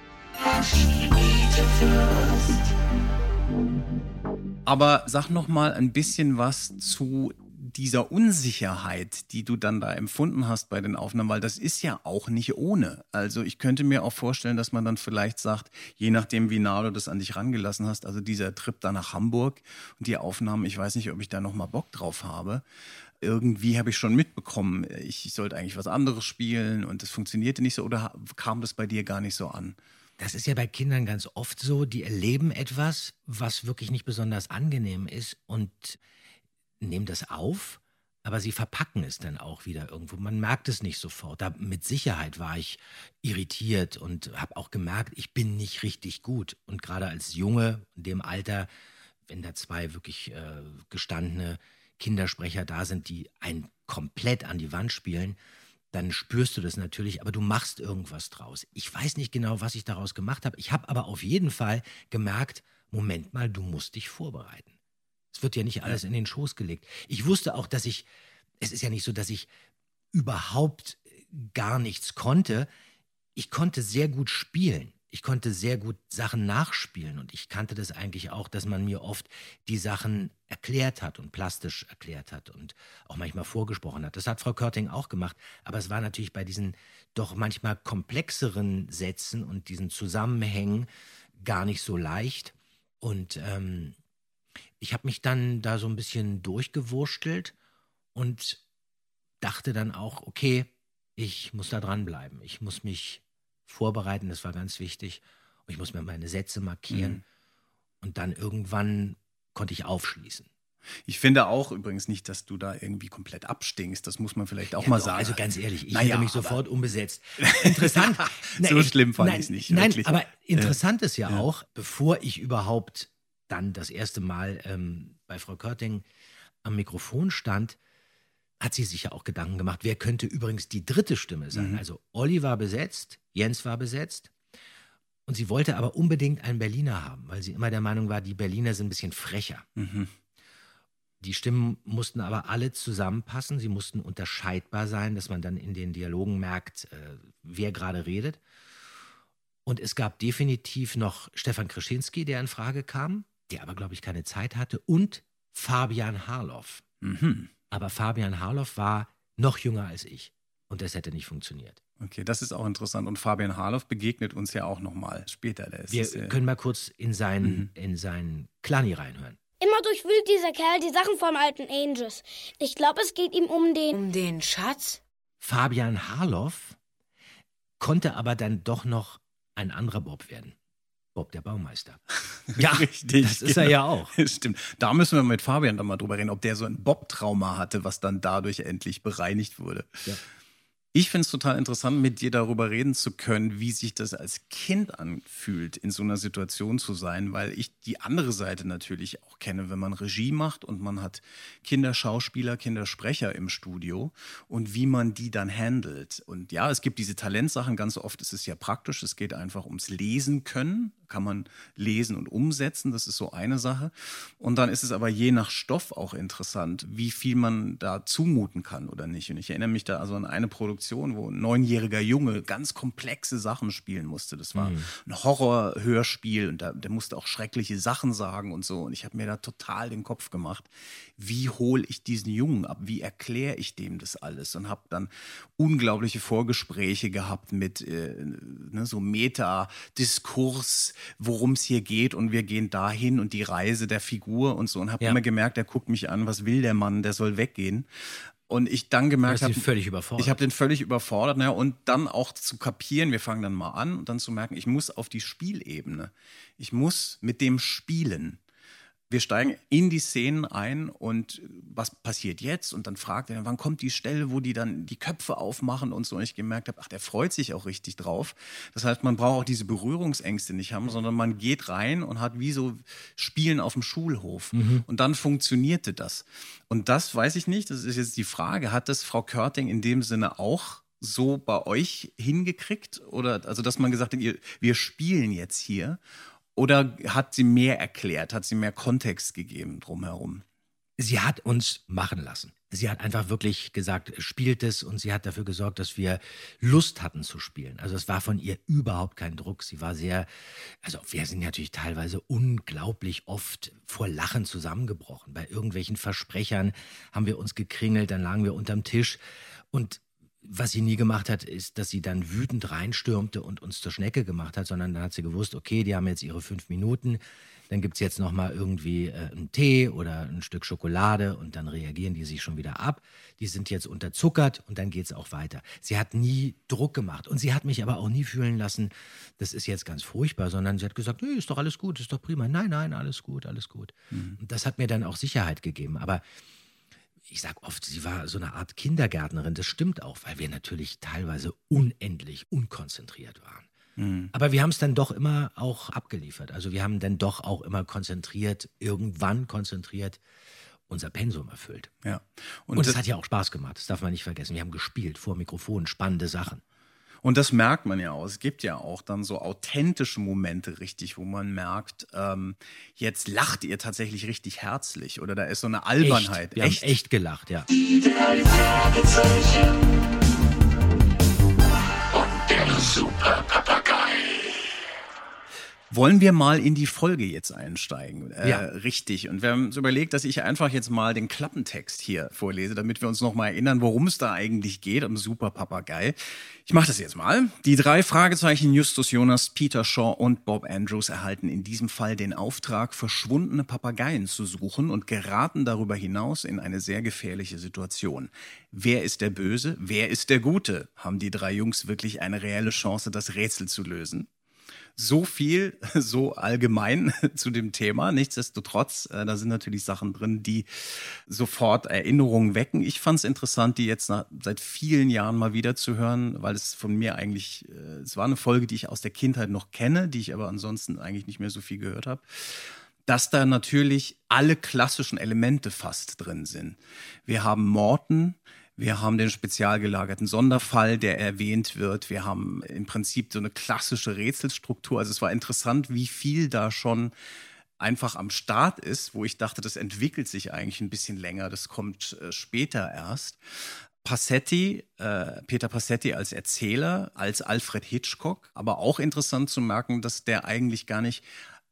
Aber sag noch mal ein bisschen was zu dieser Unsicherheit, die du dann da empfunden hast bei den Aufnahmen, weil das ist ja auch nicht ohne. Also ich könnte mir auch vorstellen, dass man dann vielleicht sagt, je nachdem, wie nah du das an dich rangelassen hast, also dieser Trip da nach Hamburg und die Aufnahmen, ich weiß nicht, ob ich da noch mal Bock drauf habe. Irgendwie habe ich schon mitbekommen, ich sollte eigentlich was anderes spielen und das funktionierte nicht so oder kam das bei dir gar nicht so an? Das ist ja bei Kindern ganz oft so, die erleben etwas, was wirklich nicht besonders angenehm ist und nehmen das auf, aber sie verpacken es dann auch wieder irgendwo. Man merkt es nicht sofort. Da, mit Sicherheit war ich irritiert und habe auch gemerkt, ich bin nicht richtig gut. Und gerade als Junge in dem Alter, wenn da zwei wirklich äh, gestandene Kindersprecher da sind, die einen komplett an die Wand spielen, dann spürst du das natürlich, aber du machst irgendwas draus. Ich weiß nicht genau, was ich daraus gemacht habe. Ich habe aber auf jeden Fall gemerkt, Moment mal, du musst dich vorbereiten. Es wird ja nicht alles in den Schoß gelegt. Ich wusste auch, dass ich, es ist ja nicht so, dass ich überhaupt gar nichts konnte. Ich konnte sehr gut spielen. Ich konnte sehr gut Sachen nachspielen und ich kannte das eigentlich auch, dass man mir oft die Sachen erklärt hat und plastisch erklärt hat und auch manchmal vorgesprochen hat. Das hat Frau Körting auch gemacht, aber es war natürlich bei diesen doch manchmal komplexeren Sätzen und diesen Zusammenhängen gar nicht so leicht. Und ähm, ich habe mich dann da so ein bisschen durchgewurstelt und dachte dann auch, okay, ich muss da dranbleiben. Ich muss mich vorbereiten, das war ganz wichtig. Und ich muss mir meine Sätze markieren. Mhm. Und dann irgendwann konnte ich aufschließen. Ich finde auch übrigens nicht, dass du da irgendwie komplett abstinkst. Das muss man vielleicht auch Ja, mal doch, sagen. Also ganz ehrlich, ich Naja, hätte mich sofort umbesetzt. Interessant. So ich- schlimm fand nein, ich's nicht, Nein, wirklich. aber interessant ist ja, ja. auch, bevor ich überhaupt dann das erste Mal ähm, bei Frau Körting am Mikrofon stand, hat sie sich ja auch Gedanken gemacht, wer könnte übrigens die dritte Stimme sein. Mhm. Also Olli war besetzt, Jens war besetzt. Und sie wollte aber unbedingt einen Berliner haben, weil sie immer der Meinung war, die Berliner sind ein bisschen frecher. Mhm. Die Stimmen mussten aber alle zusammenpassen, sie mussten unterscheidbar sein, dass man dann in den Dialogen merkt, äh, wer gerade redet. Und es gab definitiv noch Stefan Krischinski, der in Frage kam, der aber, glaube ich, keine Zeit hatte, und Fabian Harloff. Mhm. Aber Fabian Harloff war noch jünger als ich. Und das hätte nicht funktioniert. Okay, das ist auch interessant. Und Fabian Harloff begegnet uns ja auch nochmal später. Der ist, Wir äh, können mal kurz in seinen, in seinen Klani reinhören. Immer durchwühlt dieser Kerl die Sachen vom alten Angus. Ich glaube, es geht ihm um den. Um den Schatz? Fabian Harloff konnte aber dann doch noch ein anderer Bob werden. Bob der Baumeister. Ja, richtig. das ist er ja auch. Stimmt. Da müssen wir mit Fabian dann mal drüber reden, ob der so ein Bob-Trauma hatte, was dann dadurch endlich bereinigt wurde. Ja. Ich finde es total interessant, mit dir darüber reden zu können, wie sich das als Kind anfühlt, in so einer Situation zu sein, weil ich die andere Seite natürlich auch kenne, wenn man Regie macht und man hat Kinderschauspieler, Kindersprecher im Studio und wie man die dann handelt. Und ja, es gibt diese Talentsachen, ganz oft ist es ja praktisch, es geht einfach ums Lesen können, kann man lesen und umsetzen, das ist so eine Sache. Und dann ist es aber je nach Stoff auch interessant, wie viel man da zumuten kann oder nicht. Und ich erinnere mich da also an eine Produktion, wo ein neunjähriger Junge ganz komplexe Sachen spielen musste. Das war Mhm. ein Horrorhörspiel und da, der musste auch schreckliche Sachen sagen und so. Und ich habe mir da total den Kopf gemacht, wie hole ich diesen Jungen ab? Wie erkläre ich dem das alles? Und habe dann unglaubliche Vorgespräche gehabt mit äh, ne, so Meta-Diskurs, worum es hier geht und wir gehen dahin und die Reise der Figur und so. Und habe Ja. immer gemerkt, er guckt mich an, was will der Mann, der soll weggehen. Und ich dann gemerkt habe, ihn völlig überfordert. Ich habe den völlig überfordert, naja, und dann auch zu kapieren, wir fangen dann mal an und dann zu merken, ich muss auf die Spielebene. Ich muss mit dem spielen. Wir steigen in die Szenen ein und was passiert jetzt? Und dann fragt er, wann kommt die Stelle, wo die dann die Köpfe aufmachen und so. Und ich gemerkt habe, ach, der freut sich auch richtig drauf. Das heißt, man braucht auch diese Berührungsängste nicht haben, sondern man geht rein und hat wie so Spielen auf dem Schulhof. Mhm. Und dann funktionierte das. Und das weiß ich nicht, das ist jetzt die Frage, hat das Frau Körting in dem Sinne auch so bei euch hingekriegt? Oder also, dass man gesagt hat, ihr, wir spielen jetzt hier? Oder hat sie mehr erklärt, hat sie mehr Kontext gegeben drumherum? Sie hat uns machen lassen. Sie hat einfach wirklich gesagt, spielt es und sie hat dafür gesorgt, dass wir Lust hatten zu spielen. Also es war von ihr überhaupt kein Druck. Sie war sehr, also wir sind natürlich teilweise unglaublich oft vor Lachen zusammengebrochen. Bei irgendwelchen Versprechern haben wir uns gekringelt, dann lagen wir unterm Tisch und was sie nie gemacht hat, ist, dass sie dann wütend reinstürmte und uns zur Schnecke gemacht hat, sondern dann hat sie gewusst, okay, die haben jetzt ihre fünf Minuten, dann gibt's jetzt nochmal irgendwie äh, einen Tee oder ein Stück Schokolade und dann reagieren die sich schon wieder ab. Die sind jetzt unterzuckert und dann geht's auch weiter. Sie hat nie Druck gemacht und sie hat mich aber auch nie fühlen lassen, das ist jetzt ganz furchtbar, sondern sie hat gesagt, nee, ist doch alles gut, ist doch prima. Nein, nein, alles gut, alles gut. Und das hat mir dann auch Sicherheit gegeben. Aber ich sag oft, sie war so eine Art Kindergärtnerin. Das stimmt auch, weil wir natürlich teilweise unendlich unkonzentriert waren. Mhm. Aber wir haben es dann doch immer auch abgeliefert. Also wir haben dann doch auch immer konzentriert, irgendwann konzentriert unser Pensum erfüllt. Ja. Und, es hat ja auch Spaß gemacht, das darf man nicht vergessen. Wir haben gespielt vor Mikrofon, spannende Sachen. Und das merkt man ja auch. Es gibt ja auch dann so authentische Momente richtig, wo man merkt, ähm, jetzt lacht ihr tatsächlich richtig herzlich oder da ist so eine Albernheit. Echt? Wir haben echt gelacht, ja. Die drei Fragezeichen. Und der Super Papagei. Wollen wir mal in die Folge jetzt einsteigen? Äh, Ja. Richtig. Und wir haben uns überlegt, dass ich einfach jetzt mal den Klappentext hier vorlese, damit wir uns noch mal erinnern, worum es da eigentlich geht, um Super Papagei. Ich mache das jetzt mal. Die drei Fragezeichen Justus Jonas, Peter Shaw und Bob Andrews erhalten in diesem Fall den Auftrag, verschwundene Papageien zu suchen und geraten darüber hinaus in eine sehr gefährliche Situation. Wer ist der Böse? Wer ist der Gute? Haben die drei Jungs wirklich eine reelle Chance, das Rätsel zu lösen? So viel, so allgemein zu dem Thema. Nichtsdestotrotz, äh, da sind natürlich Sachen drin, die sofort Erinnerungen wecken. Ich fand es interessant, die jetzt nach, seit vielen Jahren mal wieder zu hören, weil es von mir eigentlich, äh, es war eine Folge, die ich aus der Kindheit noch kenne, die ich aber ansonsten eigentlich nicht mehr so viel gehört habe dass da natürlich alle klassischen Elemente fast drin sind. Wir haben Morten, wir haben den spezial gelagerten Sonderfall, der erwähnt wird. Wir haben im Prinzip so eine klassische Rätselstruktur. Also es war interessant, wie viel da schon einfach am Start ist, wo ich dachte, das entwickelt sich eigentlich ein bisschen länger. Das kommt äh, später erst. Passetti, äh, Peter Passetti als Erzähler, als Alfred Hitchcock, aber auch interessant zu merken, dass der eigentlich gar nicht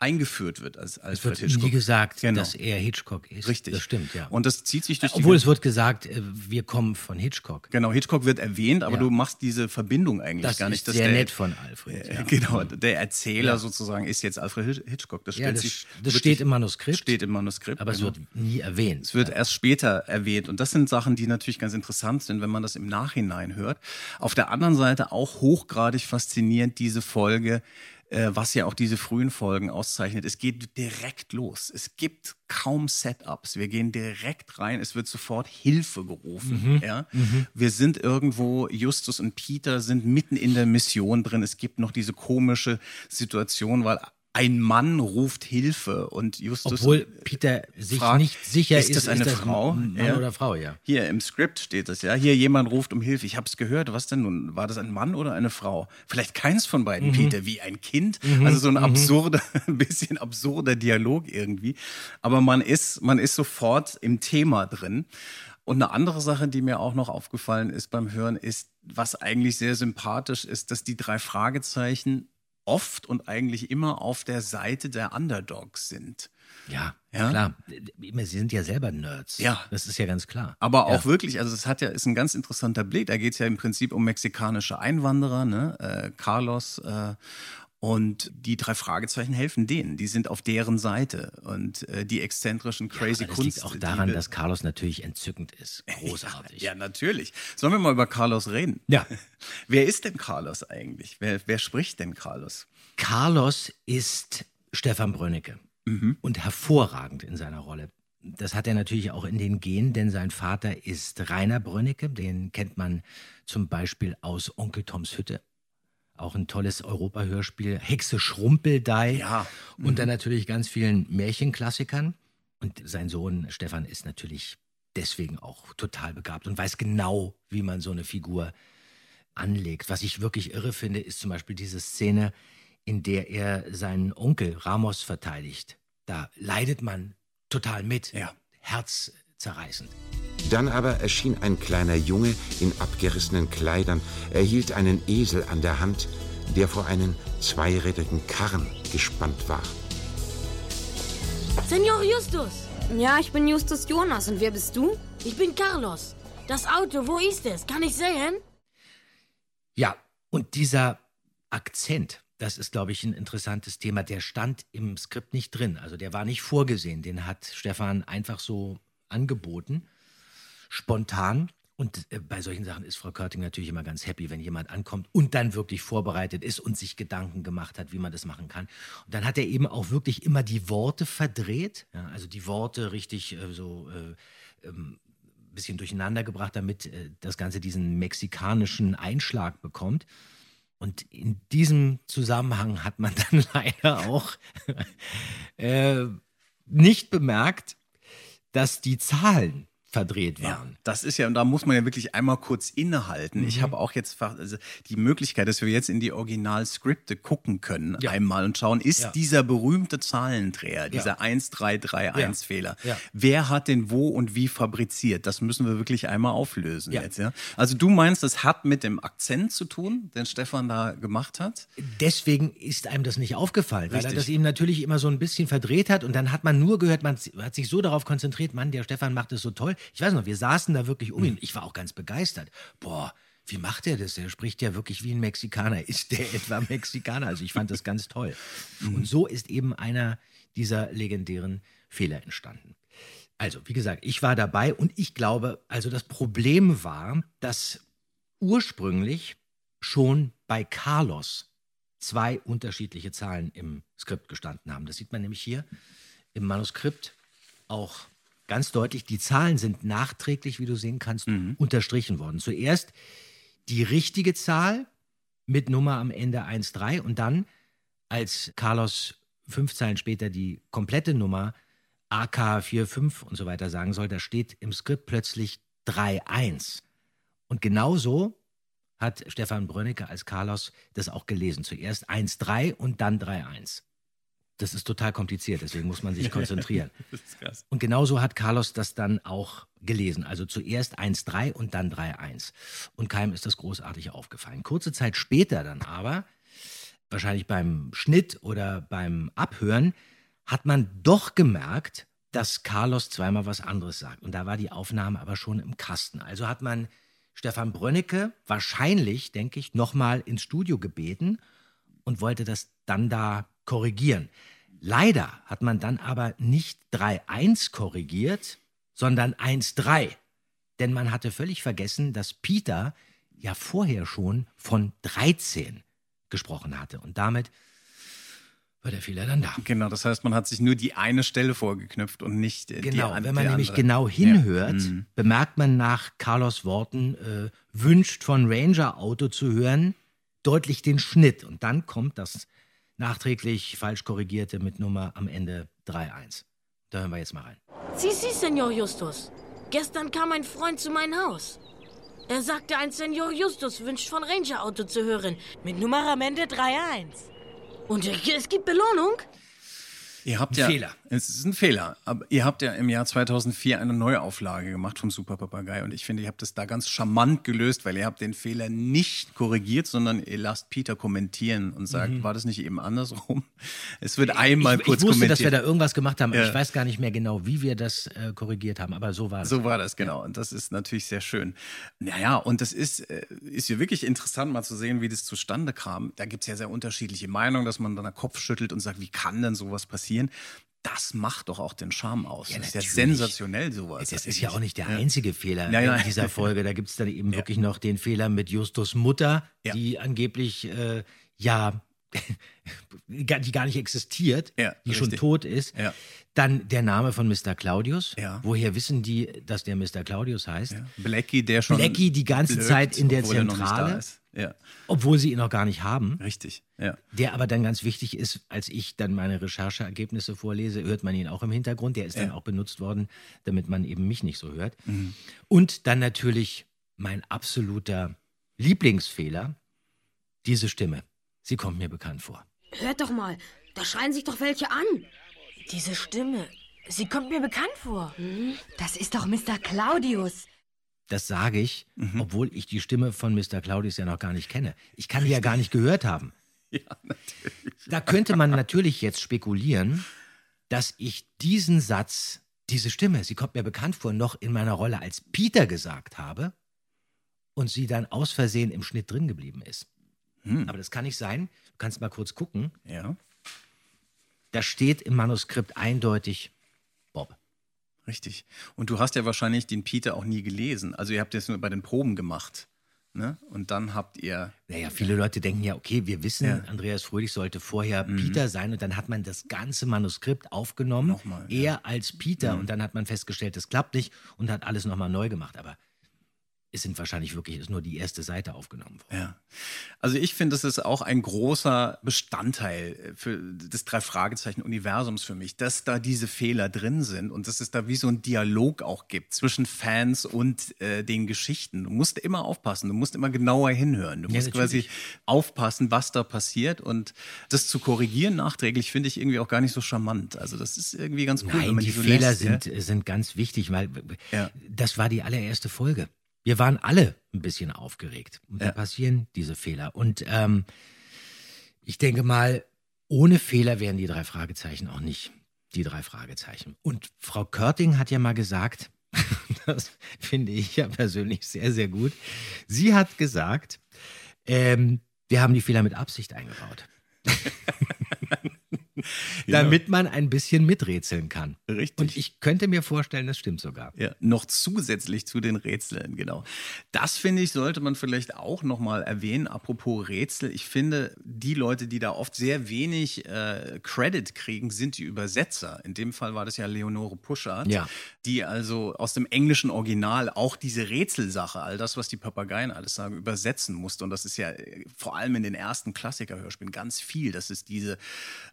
eingeführt wird als Es Alfred wird Hitchcock. nie gesagt, Genau. dass er Hitchcock ist. Richtig. Das stimmt, ja. Und das zieht sich durch Obwohl es wird gesagt, äh, wir kommen von Hitchcock. Genau, Hitchcock wird erwähnt, aber Ja. du machst diese Verbindung eigentlich Das gar nicht. ist sehr nett von Alfred, Äh, ja. Genau, der Erzähler Ja. sozusagen ist jetzt Alfred Hitch- Hitchcock. Das, das- sich das steht im Manuskript. Steht im Manuskript. Aber es genau. wird nie erwähnt. Es wird erst später erwähnt. Und das sind Sachen, die natürlich ganz interessant sind, wenn man das im Nachhinein hört. Auf der anderen Seite auch hochgradig faszinierend diese Folge, äh, was ja auch diese frühen Folgen auszeichnet. Es geht direkt los. Es gibt kaum Setups. Wir gehen direkt rein. Es wird sofort Hilfe gerufen. Mhm. Ja? Mhm. Wir sind irgendwo, Justus und Peter sind mitten in der Mission drin. Es gibt noch diese komische Situation, weil ein Mann ruft Hilfe und Justus Obwohl Peter sich fragt, nicht sicher ist, ist, das eine ist das Frau? Mann oder Frau, ja. Hier im Skript steht das ja. Hier jemand ruft um Hilfe. Ich habe es gehört. Was denn nun? War das ein Mann oder eine Frau? Vielleicht keins von beiden, Mhm. Peter, wie ein Kind. Mhm, Also so ein mhm. absurder, ein bisschen absurder Dialog irgendwie. Aber man ist, man ist sofort im Thema drin. Und eine andere Sache, die mir auch noch aufgefallen ist beim Hören, ist, was eigentlich sehr sympathisch ist, dass die drei Fragezeichen oft und eigentlich immer auf der Seite der Underdogs sind. Ja, Ja? klar. Sie sind ja selber Nerds. Ja. Das ist ja ganz klar. Aber auch ja. wirklich, also es hat ja, ist ein ganz interessanter Blick. Da geht es ja im Prinzip um mexikanische Einwanderer, ne? äh, Carlos äh, und die drei Fragezeichen helfen denen. Die sind auf deren Seite und äh, die exzentrischen crazy Aber das Kunst. liegt auch daran, dass Carlos natürlich entzückend ist. Großartig. ja, natürlich. Sollen wir mal über Carlos reden? Ja. Wer ist denn Carlos eigentlich? Wer, wer spricht denn Carlos? Carlos ist Stefan Brönnecke Mhm. und hervorragend in seiner Rolle. Das hat er natürlich auch in den Genen, denn sein Vater ist Rainer Brönnecke. Den kennt man zum Beispiel aus Onkel Toms Hütte. Auch ein tolles Europa-Hörspiel. Hexe Schrumpeldei. Ja. Und Mhm. dann natürlich ganz vielen Märchenklassikern. Und sein Sohn Stefan ist natürlich deswegen auch total begabt und weiß genau, wie man so eine Figur anlegt. Was ich wirklich irre finde, ist zum Beispiel diese Szene, in der er seinen Onkel Ramos verteidigt. Da leidet man total mit. Ja. Herzzerreißend. Dann aber erschien ein kleiner Junge in abgerissenen Kleidern. Er hielt einen Esel an der Hand, der vor einen zweirädrigen Karren gespannt war. Senor Justus. Ja, ich bin Justus Jonas. Und wer bist du? Ich bin Carlos. Das Auto, wo ist es? Kann ich sehen? Ja, und dieser Akzent, das ist, glaube ich, ein interessantes Thema. Der stand im Skript nicht drin. Also der war nicht vorgesehen. Den hat Stefan einfach so angeboten, spontan. Und äh, bei solchen Sachen ist Frau Körting natürlich immer ganz happy, wenn jemand ankommt und dann wirklich vorbereitet ist und sich Gedanken gemacht hat, wie man das machen kann. Und dann hat er eben auch wirklich immer die Worte verdreht, ja, also die Worte richtig äh, so äh, ähm, bisschen durcheinander gebracht, damit äh, das Ganze diesen mexikanischen Einschlag bekommt. Und in diesem Zusammenhang hat man dann leider auch äh, nicht bemerkt, dass die Zahlen verdreht waren. Ja, das ist ja, und da muss man ja wirklich einmal kurz innehalten. Mhm. Ich habe auch jetzt also die Möglichkeit, dass wir jetzt in die Originalskripte gucken können, Ja. einmal und schauen, ist Ja. dieser berühmte Zahlendreher, dieser 1331-Fehler, Ja. wer hat den wo und wie fabriziert? Das müssen wir wirklich einmal auflösen jetzt, ja. Also du meinst, das hat mit dem Akzent zu tun, den Stefan da gemacht hat? Deswegen ist einem das nicht aufgefallen, weil er Richtig. das eben natürlich immer so ein bisschen verdreht hat und dann hat man nur gehört, man hat sich so darauf konzentriert, Mann, der Stefan macht es so toll. Ich weiß noch, wir saßen da wirklich um ihn. Ich war auch ganz begeistert. Boah, wie macht er das? Der spricht ja wirklich wie ein Mexikaner. Ist der etwa Mexikaner? Also ich fand das ganz toll. Und so ist eben einer dieser legendären Fehler entstanden. Also, wie gesagt, ich war dabei und ich glaube, also das Problem war, dass ursprünglich schon bei Carlos zwei unterschiedliche Zahlen im Skript gestanden haben. Das sieht man nämlich hier im Manuskript auch ganz deutlich. Die Zahlen sind nachträglich, wie du sehen kannst, unterstrichen worden. Zuerst die richtige Zahl mit Nummer am Ende 1,3 und dann, als Carlos fünf Zeilen später die komplette Nummer AK45 und so weiter sagen soll, da steht im Skript plötzlich 3,1. Und genauso hat Stefan Brönnecke als Carlos das auch gelesen. Zuerst 1,3 und dann 3,1. Das ist total kompliziert, deswegen muss man sich konzentrieren. das ist krass. Und genauso hat Carlos das dann auch gelesen. Also zuerst 1-3 und dann 3-1. Und keinem ist das großartig aufgefallen. Kurze Zeit später dann aber, wahrscheinlich beim Schnitt oder beim Abhören, hat man doch gemerkt, dass Carlos zweimal was anderes sagt. Und da war die Aufnahme aber schon im Kasten. Also hat man Stefan Brönnecke wahrscheinlich, denke ich, nochmal ins Studio gebeten und wollte das dann da korrigieren. Leider hat man dann aber nicht 3-1 korrigiert, sondern 1-3. Denn man hatte völlig vergessen, dass Peter ja vorher schon von 13 gesprochen hatte. Und damit war der Fehler dann da. Genau, das heißt, man hat sich nur die eine Stelle vorgeknüpft und nicht äh, die Genau, wenn man nämlich andere. genau Ja. hinhört, Mhm. bemerkt man nach Carlos Worten, äh, wünscht von Ranger Auto zu hören, deutlich den Schnitt. Und dann kommt das nachträglich falsch korrigierte mit Nummer am Ende 3-1. Da hören wir jetzt mal rein. Sie, sie, Senor Justus. Gestern kam ein Freund zu meinem Haus. Er sagte, ein Senor Justus wünscht von Ranger Auto zu hören. Mit Nummer am Ende 3-1. Und es gibt Belohnung? Ihr habt ja, Fehler. Es ist ein Fehler. Aber ihr habt ja im Jahr 2004 eine Neuauflage gemacht vom Super Papagei und ich finde, ihr habt das da ganz charmant gelöst, weil ihr habt den Fehler nicht korrigiert, sondern ihr lasst Peter kommentieren und sagt, Mhm. war das nicht eben andersrum? Es wird einmal ich, kurz ich wusste, kommentiert. dass wir da irgendwas gemacht haben, Ja. ich weiß gar nicht mehr genau, wie wir das äh, korrigiert haben, aber so war es. So war das, genau. Und das ist natürlich sehr schön. Naja, und das ist, äh, ist ja wirklich interessant, mal zu sehen, wie das zustande kam. Da gibt es ja sehr unterschiedliche Meinungen, dass man dann den Kopf schüttelt und sagt, wie kann denn sowas passieren? Das macht doch auch den Charme aus. das ist ja sensationell sowas. Das ist ja auch nicht der einzige Fehler Nein, nein. in dieser Folge. Da gibt es dann eben wirklich noch den Fehler mit Justus Mutter, Ja. die angeblich äh, ja gar- die gar nicht existiert, Ja, die schon richtig. tot ist. Ja. Dann der Name von Mr. Claudius. Ja. Woher wissen die, dass der Mr. Claudius heißt? Blackie, der schon. Blackie die ganze blökt, Zeit in der er Zentrale. Ja, obwohl sie ihn noch gar nicht haben. richtig. Ja. Der aber dann ganz wichtig ist, als ich dann meine Rechercheergebnisse vorlese, hört man ihn auch im Hintergrund. Der ist dann Ja. auch benutzt worden, damit man eben mich nicht so hört. Mhm. Und dann natürlich mein absoluter Lieblingsfehler, diese Stimme. Sie kommt mir bekannt vor. Hört doch mal, da schreien sich doch welche an. Diese Stimme, sie kommt mir bekannt vor. Das ist doch Mr. Claudius. Das sage ich, Mhm. obwohl ich die Stimme von Mr. Claudius ja noch gar nicht kenne. Ich kann die ja gar nicht gehört haben. Ja, natürlich. Da könnte man natürlich jetzt spekulieren, dass ich diesen Satz, diese Stimme, sie kommt mir bekannt vor, noch in meiner Rolle als Peter gesagt habe und sie dann aus Versehen im Schnitt drin geblieben ist. Hm. Aber das kann nicht sein. Du kannst mal kurz gucken. Ja, Da steht im Manuskript eindeutig. Richtig. Und du hast ja wahrscheinlich den Peter auch nie gelesen. Also ihr habt das nur bei den Proben gemacht. Ne? Und dann habt ihr. Naja, viele Leute denken ja, okay, wir wissen, Ja. Andreas Fröhlich sollte vorher Mhm. Peter sein und dann hat man das ganze Manuskript aufgenommen, Nochmal, ja. er als Peter Mhm. und dann hat man festgestellt, das klappt nicht und hat alles nochmal neu gemacht. Aber es sind wahrscheinlich wirklich ist nur die erste Seite aufgenommen worden. Ja. Also ich finde, das ist auch ein großer Bestandteil für des drei Fragezeichen Universums für mich, dass da diese Fehler drin sind und dass es da wie so ein Dialog auch gibt zwischen Fans und äh, den Geschichten. Du musst immer aufpassen, du musst immer genauer hinhören. Du Ja, musst quasi natürlich. aufpassen, was da passiert und das zu korrigieren nachträglich finde ich irgendwie auch gar nicht so charmant. Also das ist irgendwie ganz cool, wenn Nein, man die so Fehler lässt, ja. sind, sind ganz wichtig, weil Ja. das war die allererste Folge. Wir waren alle ein bisschen aufgeregt. Und Ja. da passieren diese Fehler. Und ähm, ich denke mal, ohne Fehler wären die drei Fragezeichen auch nicht die drei Fragezeichen. Und Frau Körting hat ja mal gesagt, das finde ich ja persönlich sehr, sehr gut. Sie hat gesagt, ähm, wir haben die Fehler mit Absicht eingebaut. Damit man ein bisschen miträtseln kann. Richtig. Und ich könnte mir vorstellen, das stimmt sogar. Ja, noch zusätzlich zu den Rätseln, genau. Das finde ich, sollte man vielleicht auch nochmal erwähnen, apropos Rätsel. Ich finde, die Leute, die da oft sehr wenig äh, Credit kriegen, sind die Übersetzer. In dem Fall war das ja Leonore Puschardt, Ja. die also aus dem englischen Original auch diese Rätselsache, all das, was die Papageien alles sagen, übersetzen musste. Und das ist ja äh, vor allem in den ersten Klassiker-Hörspielen ganz viel, dass es diese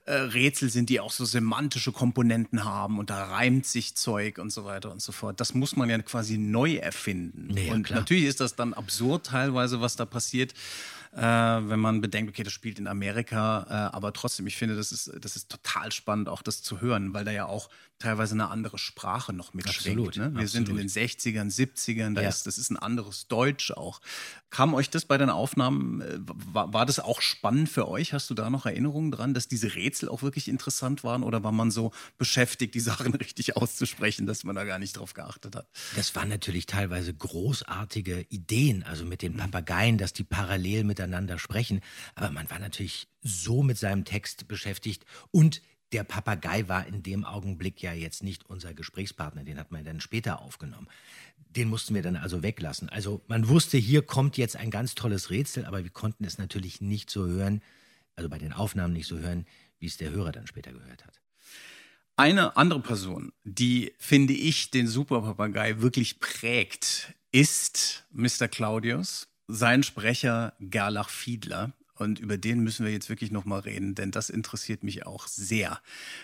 äh, Rätsel sind, die auch so semantische Komponenten haben und da reimt sich Zeug und so weiter und so fort. Das muss man ja quasi neu erfinden. Ja, und klar. natürlich ist das dann absurd teilweise, was da passiert. Äh, wenn man bedenkt, okay, das spielt in Amerika, äh, aber trotzdem, ich finde, das ist, das ist total spannend, auch das zu hören, weil da ja auch teilweise eine andere Sprache noch mitschwingt. Absolut, Ne? Wir sind in absolut. den 60ern, 70ern, da Ja. ist, das ist ein anderes Deutsch auch. Kam euch das bei den Aufnahmen, äh, war, war das auch spannend für euch? Hast du da noch Erinnerungen dran, dass diese Rätsel auch wirklich interessant waren oder war man so beschäftigt, die Sachen richtig auszusprechen, dass man da gar nicht drauf geachtet hat? Das waren natürlich teilweise großartige Ideen, also mit den Papageien, dass die parallel miteinander sprechen. Aber man war natürlich so mit seinem Text beschäftigt und der Papagei war in dem Augenblick ja jetzt nicht unser Gesprächspartner, den hat man dann später aufgenommen. Den mussten wir dann also weglassen. Also man wusste, hier kommt jetzt ein ganz tolles Rätsel, aber wir konnten es natürlich nicht so hören, also bei den Aufnahmen nicht so hören, wie es der Hörer dann später gehört hat. Eine andere Person, die, finde ich, den Superpapagei wirklich prägt, ist Mr. Claudius, sein Sprecher Gerlach Fiedler. Und über den müssen wir jetzt wirklich nochmal reden, denn das interessiert mich auch sehr,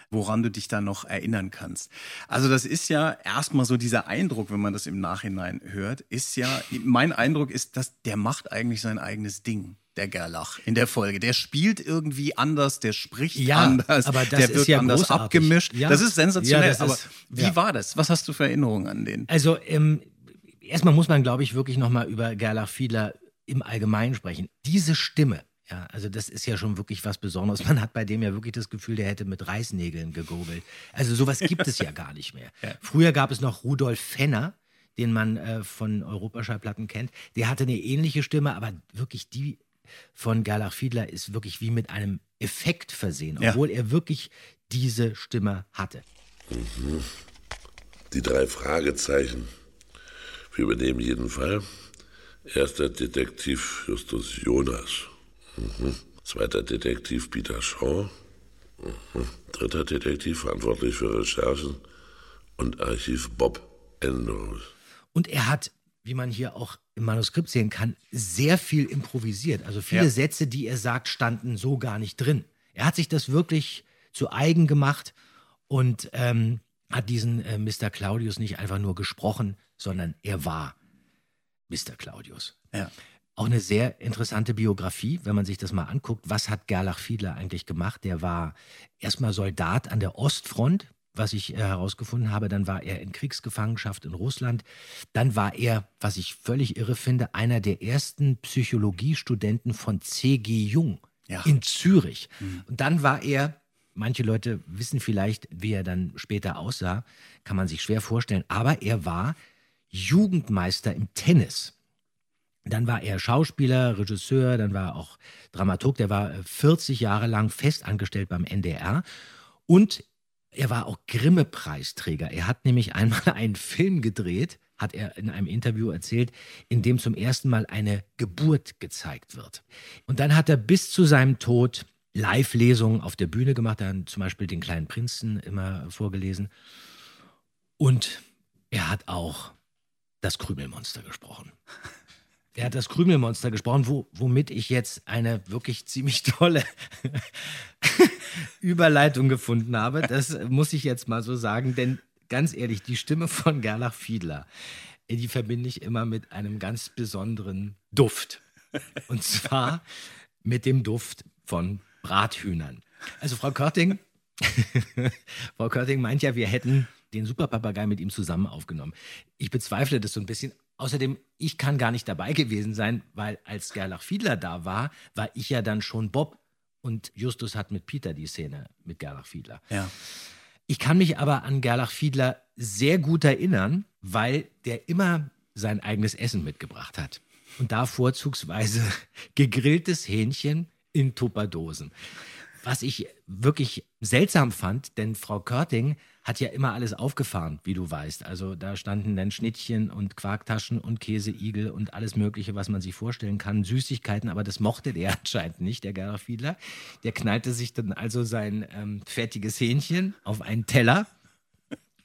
woran du dich da noch erinnern kannst. Also das ist ja erstmal so dieser Eindruck, wenn man das im Nachhinein hört, ist ja, mein Eindruck ist, dass der macht eigentlich sein eigenes Ding. Der Gerlach in der Folge. Der spielt irgendwie anders, der spricht Ja, anders, aber das der ist wird ja anders großartig. abgemischt. Ja. Das ist sensationell. Ja, das aber ist- wie war das? Was hast du für Erinnerungen an den? Also, ähm, erstmal muss man, glaube ich, wirklich nochmal über Gerlach Fiedler im Allgemeinen sprechen. Diese Stimme, ja, also das ist ja schon wirklich was Besonderes. Man hat bei dem ja wirklich das Gefühl, der hätte mit Reißnägeln gegobelt. Also sowas gibt es ja gar nicht mehr. Früher gab es noch Rudolf Fenner, den man äh, von Europaschallplatten kennt. Der hatte eine ähnliche Stimme, aber wirklich die von Gerlach Fiedler ist wirklich wie mit einem Effekt versehen, Ja. obwohl er wirklich diese Stimme hatte. Mhm. Die drei Fragezeichen. Wir übernehmen jeden Fall. Erster Detektiv Justus Jonas. Mhm. Zweiter Detektiv Peter Shaw. Mhm. Dritter Detektiv verantwortlich für Recherchen und Archiv Bob Andrews. Und er hat, wie man hier auch im Manuskript sehen kann, sehr viel improvisiert. Also viele Ja. Sätze, die er sagt, standen so gar nicht drin. Er hat sich das wirklich zu eigen gemacht und ähm, hat diesen äh, Mr. Claudius nicht einfach nur gesprochen, sondern er war Mr. Claudius. Ja. Auch eine sehr interessante Biografie, wenn man sich das mal anguckt. Was hat Gerlach Fiedler eigentlich gemacht? Der war erstmal Soldat an der Ostfront, was ich äh, herausgefunden habe. Dann war er in Kriegsgefangenschaft in Russland. Dann war er, was ich völlig irre finde, einer der ersten Psychologiestudenten von C.G. Jung in Zürich. Und dann war er, manche Leute wissen vielleicht, wie er dann später aussah, kann man sich schwer vorstellen, aber er war Jugendmeister im Tennis. Dann war er Schauspieler, Regisseur, dann war er auch Dramaturg. Der war äh, 40 Jahre lang fest angestellt beim NDR. Und er war auch Grimme-Preisträger. Er hat nämlich einmal einen Film gedreht, hat er in einem Interview erzählt, in dem zum ersten Mal eine Geburt gezeigt wird. Und dann hat er bis zu seinem Tod Live-Lesungen auf der Bühne gemacht. Er hat zum Beispiel den kleinen Prinzen immer vorgelesen. Und er hat auch das Krümelmonster gesprochen. Er hat das Krümelmonster gesprochen, wo, womit ich jetzt eine wirklich ziemlich tolle Überleitung gefunden habe. Das muss ich jetzt mal so sagen, denn ganz ehrlich, die Stimme von Gerlach Fiedler, die verbinde ich immer mit einem ganz besonderen Duft. Und zwar mit dem Duft von Brathühnern. Also Frau Körting, Frau Körting meint ja, wir hätten den Superpapagei mit ihm zusammen aufgenommen. Ich bezweifle das so ein bisschen. Außerdem, ich kann gar nicht dabei gewesen sein, weil als Gerlach Fiedler da war, war ich ja dann schon Bob und Justus hat mit Peter die Szene mit Gerlach Fiedler. Ja. Ich kann mich aber an Gerlach Fiedler sehr gut erinnern, weil der immer sein eigenes Essen mitgebracht hat. Und da vorzugsweise gegrilltes Hähnchen in Tupperdosen. Was ich wirklich seltsam fand, denn Frau Körting hat ja immer alles aufgefahren, wie du weißt. Also da standen dann Schnittchen und Quarktaschen und Käseigel und alles Mögliche, was man sich vorstellen kann, Süßigkeiten, aber das mochte der anscheinend nicht, der Gerhard Fiedler. Der knallte sich dann also sein ähm, fertiges Hähnchen auf einen Teller,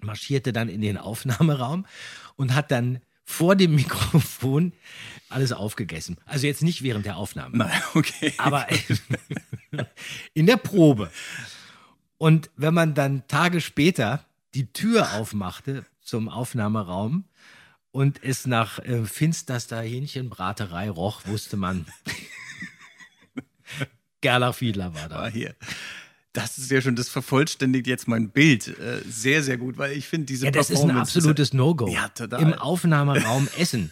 marschierte dann in den Aufnahmeraum und hat dann vor dem Mikrofon alles aufgegessen. Also jetzt nicht während der Aufnahme. Nein, okay. Aber in der Probe. Und wenn man dann Tage später die Tür aufmachte zum Aufnahmeraum und es nach äh, finsterster Hähnchenbraterei roch, wusste man, Gerlach Fiedler war da. War hier. Das ist ja schon, das vervollständigt jetzt mein Bild äh, sehr, sehr gut, weil ich finde diese Ja, das ist ein absolutes No-Go. Ja, total. Im Aufnahmeraum essen.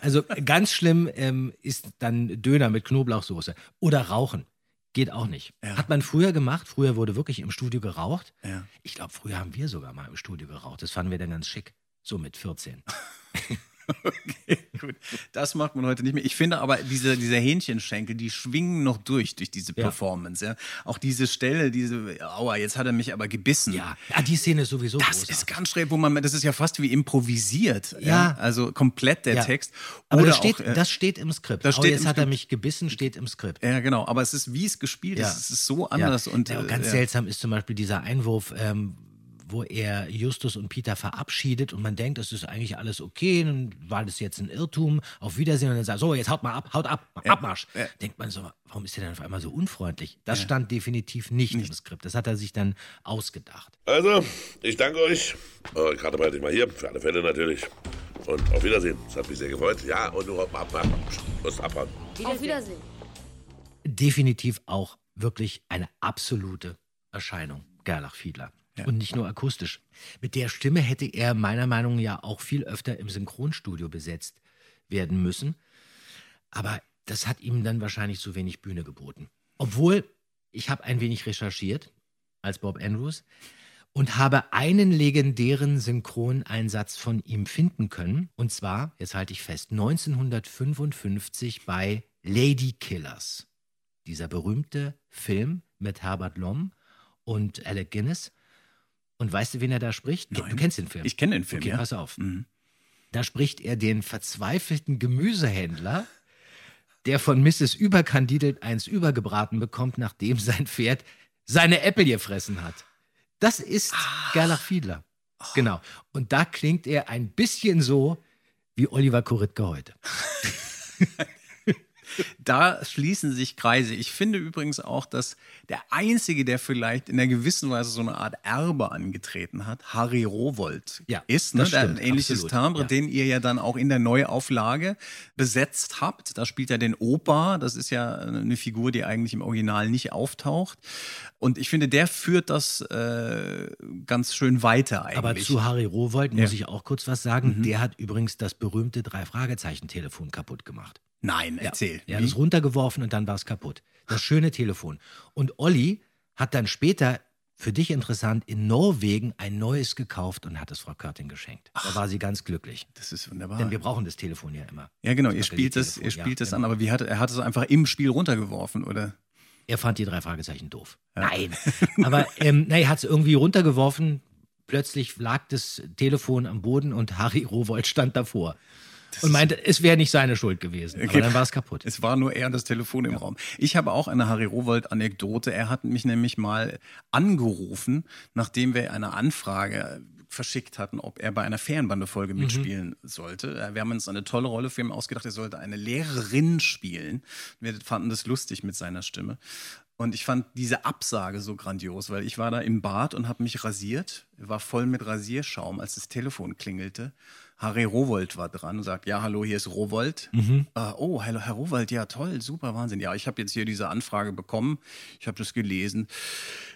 Also ganz schlimm ähm, ist dann Döner mit Knoblauchsoße oder Rauchen. Geht auch nicht. Hat man früher gemacht. Früher wurde wirklich im Studio geraucht. Ja. Ich glaube, früher haben wir sogar mal im Studio geraucht. Das fanden wir dann ganz schick. So mit 14. Okay, gut. Das macht man heute nicht mehr. Ich finde aber, diese, diese Hähnchenschenkel, die schwingen noch durch, durch diese Ja. Performance. Ja. Auch diese Stelle, diese, aua, jetzt hat er mich aber gebissen. Ja, ah, die Szene ist sowieso Das großartig. ist ganz schräg, wo man, das ist ja fast wie improvisiert. Ja. Also komplett der Ja. Text. Aber Oder das steht, auch, äh, das steht im Skript. das oh, steht jetzt im hat er Skript. mich gebissen, steht im Skript. Ja, genau. Aber es ist, wie es gespielt ist, es ist so anders. Ja. Und, ja, äh, ganz ja. seltsam ist zum Beispiel dieser Einwurf, ähm, wo er Justus und Peter verabschiedet und man denkt, es ist eigentlich alles okay, dann war das jetzt ein Irrtum, auf Wiedersehen und dann sagt, so, jetzt haut mal ab, haut ab, Abmarsch. ja. Denkt man so, warum ist er denn auf einmal so unfreundlich? Das Ja. stand definitiv nicht, im Skript, das hat er sich dann ausgedacht. Also, ich danke euch. Eure Karte behalte ich mal hier, für alle Fälle natürlich. Und auf Wiedersehen. Es hat mich sehr gefreut. Ja, und du haut mal ab. Du musst abhauen. Auf Wiedersehen. Definitiv auch wirklich eine absolute Erscheinung, Gerlach Fiedler. Und nicht nur akustisch. Mit der Stimme hätte er meiner Meinung nach ja auch viel öfter im Synchronstudio besetzt werden müssen. Aber das hat ihm dann wahrscheinlich zu wenig Bühne geboten. Obwohl, ich habe ein wenig recherchiert als Bob Andrews und habe einen legendären Synchroneinsatz von ihm finden können. Und zwar, jetzt halte ich fest, 1955 bei Lady Killers. Dieser berühmte Film mit Herbert Lom und Alec Guinness. Und weißt du, wen er da spricht? Du- Du kennst den Film. Ich kenne den Film, Okay, ja. pass auf. Mhm. Da spricht er den verzweifelten Gemüsehändler, der von Mrs. Überkandidelt eins übergebraten bekommt, nachdem sein Pferd seine Äpfel gefressen hat. Das ist Gerlach Fiedler. Genau. Und da klingt er ein bisschen so wie Oliver Koritke heute. Da schließen sich Kreise. Ich finde übrigens auch, dass der Einzige, der vielleicht in einer gewissen Weise so eine Art Erbe angetreten hat, Harry Rowold Ja, ist. Ne? hat ein stimmt, ähnliches absolut, Timbre, ja. den ihr ja dann auch in der Neuauflage besetzt habt. Da spielt er den Opa. Das ist ja eine Figur, die eigentlich im Original nicht auftaucht. Und ich finde, der führt das äh, ganz schön weiter eigentlich. Aber zu Harry Rowold muss Ja. ich auch kurz was sagen. Mhm. Der hat übrigens das berühmte Drei-Fragezeichen-Telefon kaputt gemacht. Nein, erzähl. Er hat es runtergeworfen und dann war es kaputt. Das schöne Telefon. Und Olli hat dann später, für dich interessant, in Norwegen ein neues gekauft und hat es Frau Körting geschenkt. Da war sie ganz glücklich. Das ist wunderbar. Denn wir brauchen das Telefon ja immer. Ja, genau. Ihr Das spielt das, ihr spielt ja, das genau. an, aber wie hat er hat es einfach im Spiel runtergeworfen, oder? Er fand die drei Fragezeichen doof. Nein. Aber ähm, na, er hat es irgendwie runtergeworfen. Plötzlich lag das Telefon am Boden und Harry Rowold stand davor. Und meinte, es wäre nicht seine Schuld gewesen. Aber Okay. dann war es kaputt. Es war nur er das Telefon im Raum. Ich habe auch eine Harry Rowold-Anekdote. Er hat mich nämlich mal angerufen, nachdem wir eine Anfrage verschickt hatten, ob er bei einer Ferienbande-Folge Mhm. mitspielen sollte. Äh, Wir haben uns eine tolle Rolle für ihn ausgedacht. Er sollte eine Lehrerin spielen. Wir fanden das lustig mit seiner Stimme. Und ich fand diese Absage so grandios, weil ich war da im Bad und habe mich rasiert, war voll mit Rasierschaum, als das Telefon klingelte. Harry Rowold war dran und sagt, ja, hallo, hier ist Rowold. Mhm. Äh, oh, hallo, Herr Rowold, ja, toll, super, Wahnsinn. Ja, ich habe jetzt hier diese Anfrage bekommen, ich habe das gelesen.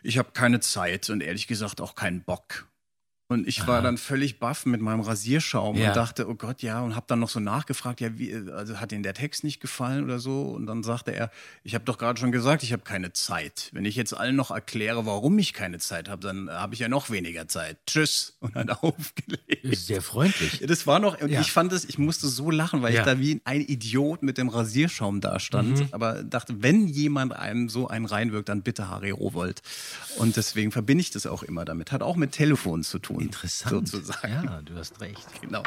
Ich habe keine Zeit und ehrlich gesagt auch keinen Bock. Und ich war dann völlig baff mit meinem Rasierschaum Ja. und dachte, oh Gott, ja, und habe dann noch so nachgefragt, ja, wie, also hat Ihnen der Text nicht gefallen oder so? Und dann sagte er, ich habe doch gerade schon gesagt, ich habe keine Zeit. Wenn ich jetzt allen noch erkläre, warum ich keine Zeit habe, dann habe ich ja noch weniger Zeit. Tschüss. Und dann aufgelegt. Sehr freundlich. Das war noch, und Ja. ich fand es, ich musste so lachen, weil Ja. ich da wie ein Idiot mit dem Rasierschaum da stand. Mhm. Aber dachte, wenn jemand einem so einen reinwirkt, dann bitte Harry Rowold. Und deswegen verbinde ich das auch immer damit. Hat auch mit Telefon zu tun. Interessant. Sozusagen. Ja, du hast recht. Genau.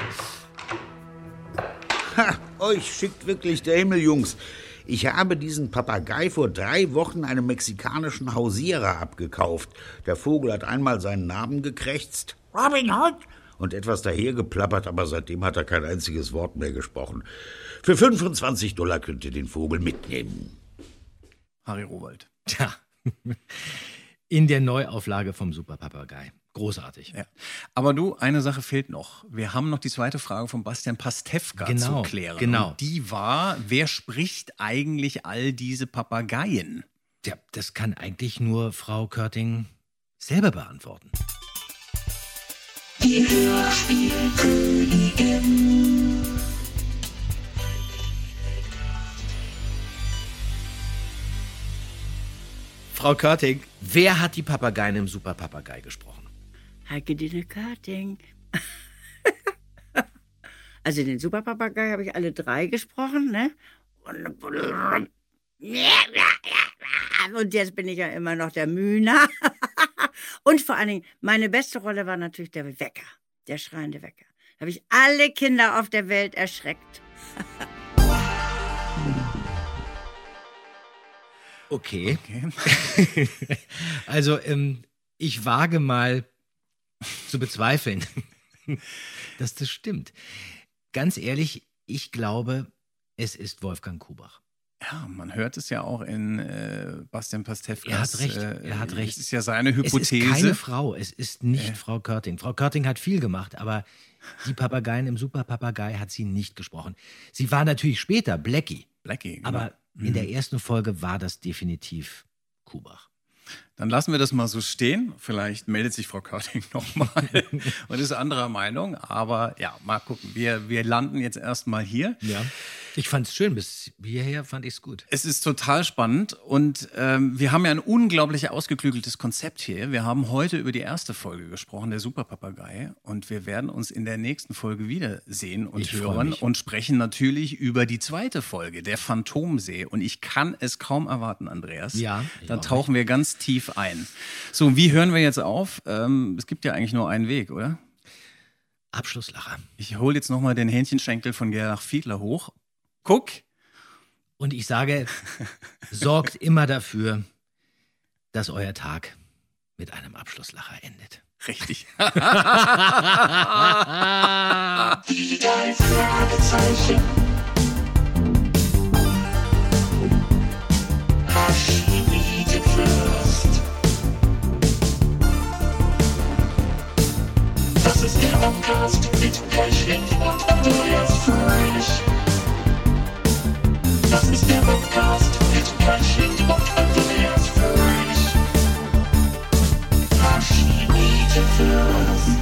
Ha, euch schickt wirklich der Himmel, Jungs. Ich habe diesen Papagei vor drei Wochen einem mexikanischen Hausierer abgekauft. Der Vogel hat einmal seinen Namen gekrächzt. Robin Hood! Und etwas dahergeplappert, aber seitdem hat er kein einziges Wort mehr gesprochen. Für 25 Dollar könnt ihr den Vogel mitnehmen. Harry Rowold. Tja. In der Neuauflage vom Super Papagei. Großartig. Ja. Aber du, eine Sache fehlt noch. Wir haben noch die zweite Frage von Bastian Pastewka Genau, zu klären. genau. Und die war, wer spricht eigentlich all diese Papageien? Ja, das kann eigentlich nur Frau Körting selber beantworten. Die Hörspielkönigin. Frau Körting, wer hat die Papageien im Super Papagei gesprochen? Heike Dine Körting. also den Superpapagei habe ich alle drei gesprochen, ne? Und, jetzt bin ich ja immer noch der Mühner. und vor allen Dingen, meine beste Rolle war natürlich der Wecker, der schreiende Wecker. Da habe ich alle Kinder auf der Welt erschreckt. Okay. also, ähm, ich wage mal zu bezweifeln, dass das stimmt. Ganz ehrlich, ich glaube, es ist Wolfgang Kubach. Ja, man hört es ja auch in äh, Bastian Pastewkas. Er hat recht. Äh, er hat recht. Es ist ja seine Hypothese. Es ist keine Frau. Es ist nicht Äh. Frau Körting. Frau Körting hat viel gemacht, aber die Papageien im Super Papagei hat sie nicht gesprochen. Sie war natürlich später Blackie. Blackie, genau. Aber in Mhm. der ersten Folge war das definitiv Kubach. Dann lassen wir das mal so stehen. Vielleicht meldet sich Frau Körting nochmal und ist anderer Meinung. Aber ja, mal gucken. Wir, wir landen jetzt erstmal hier. Ja. Ich fand es schön. Bis hierher fand ich es gut. Es ist total spannend und ähm, wir haben ja ein unglaublich ausgeklügeltes Konzept hier. Wir haben heute über die erste Folge gesprochen, der Superpapagei, und wir werden uns in der nächsten Folge wiedersehen und Ich hören und sprechen natürlich über die zweite Folge, der Phantomsee. Und ich kann es kaum erwarten, Andreas. Ja, auch tauchen wir ganz tief ein. So, wie hören wir jetzt auf? Ähm, es gibt ja eigentlich nur einen Weg, oder? Abschlusslacher. Ich hole jetzt nochmal den Hähnchenschenkel von Gerlach Fiedler hoch. Guck. Und ich sage, sorgt immer dafür, dass euer Tag mit einem Abschlusslacher endet. Richtig. Die drei Fragezeichen. Archimede Podcast mit Pechling und Andreas Fröhlich. Das ist der Podcast mit Pechling und Andreas Fröhlich. Archimede Fürst.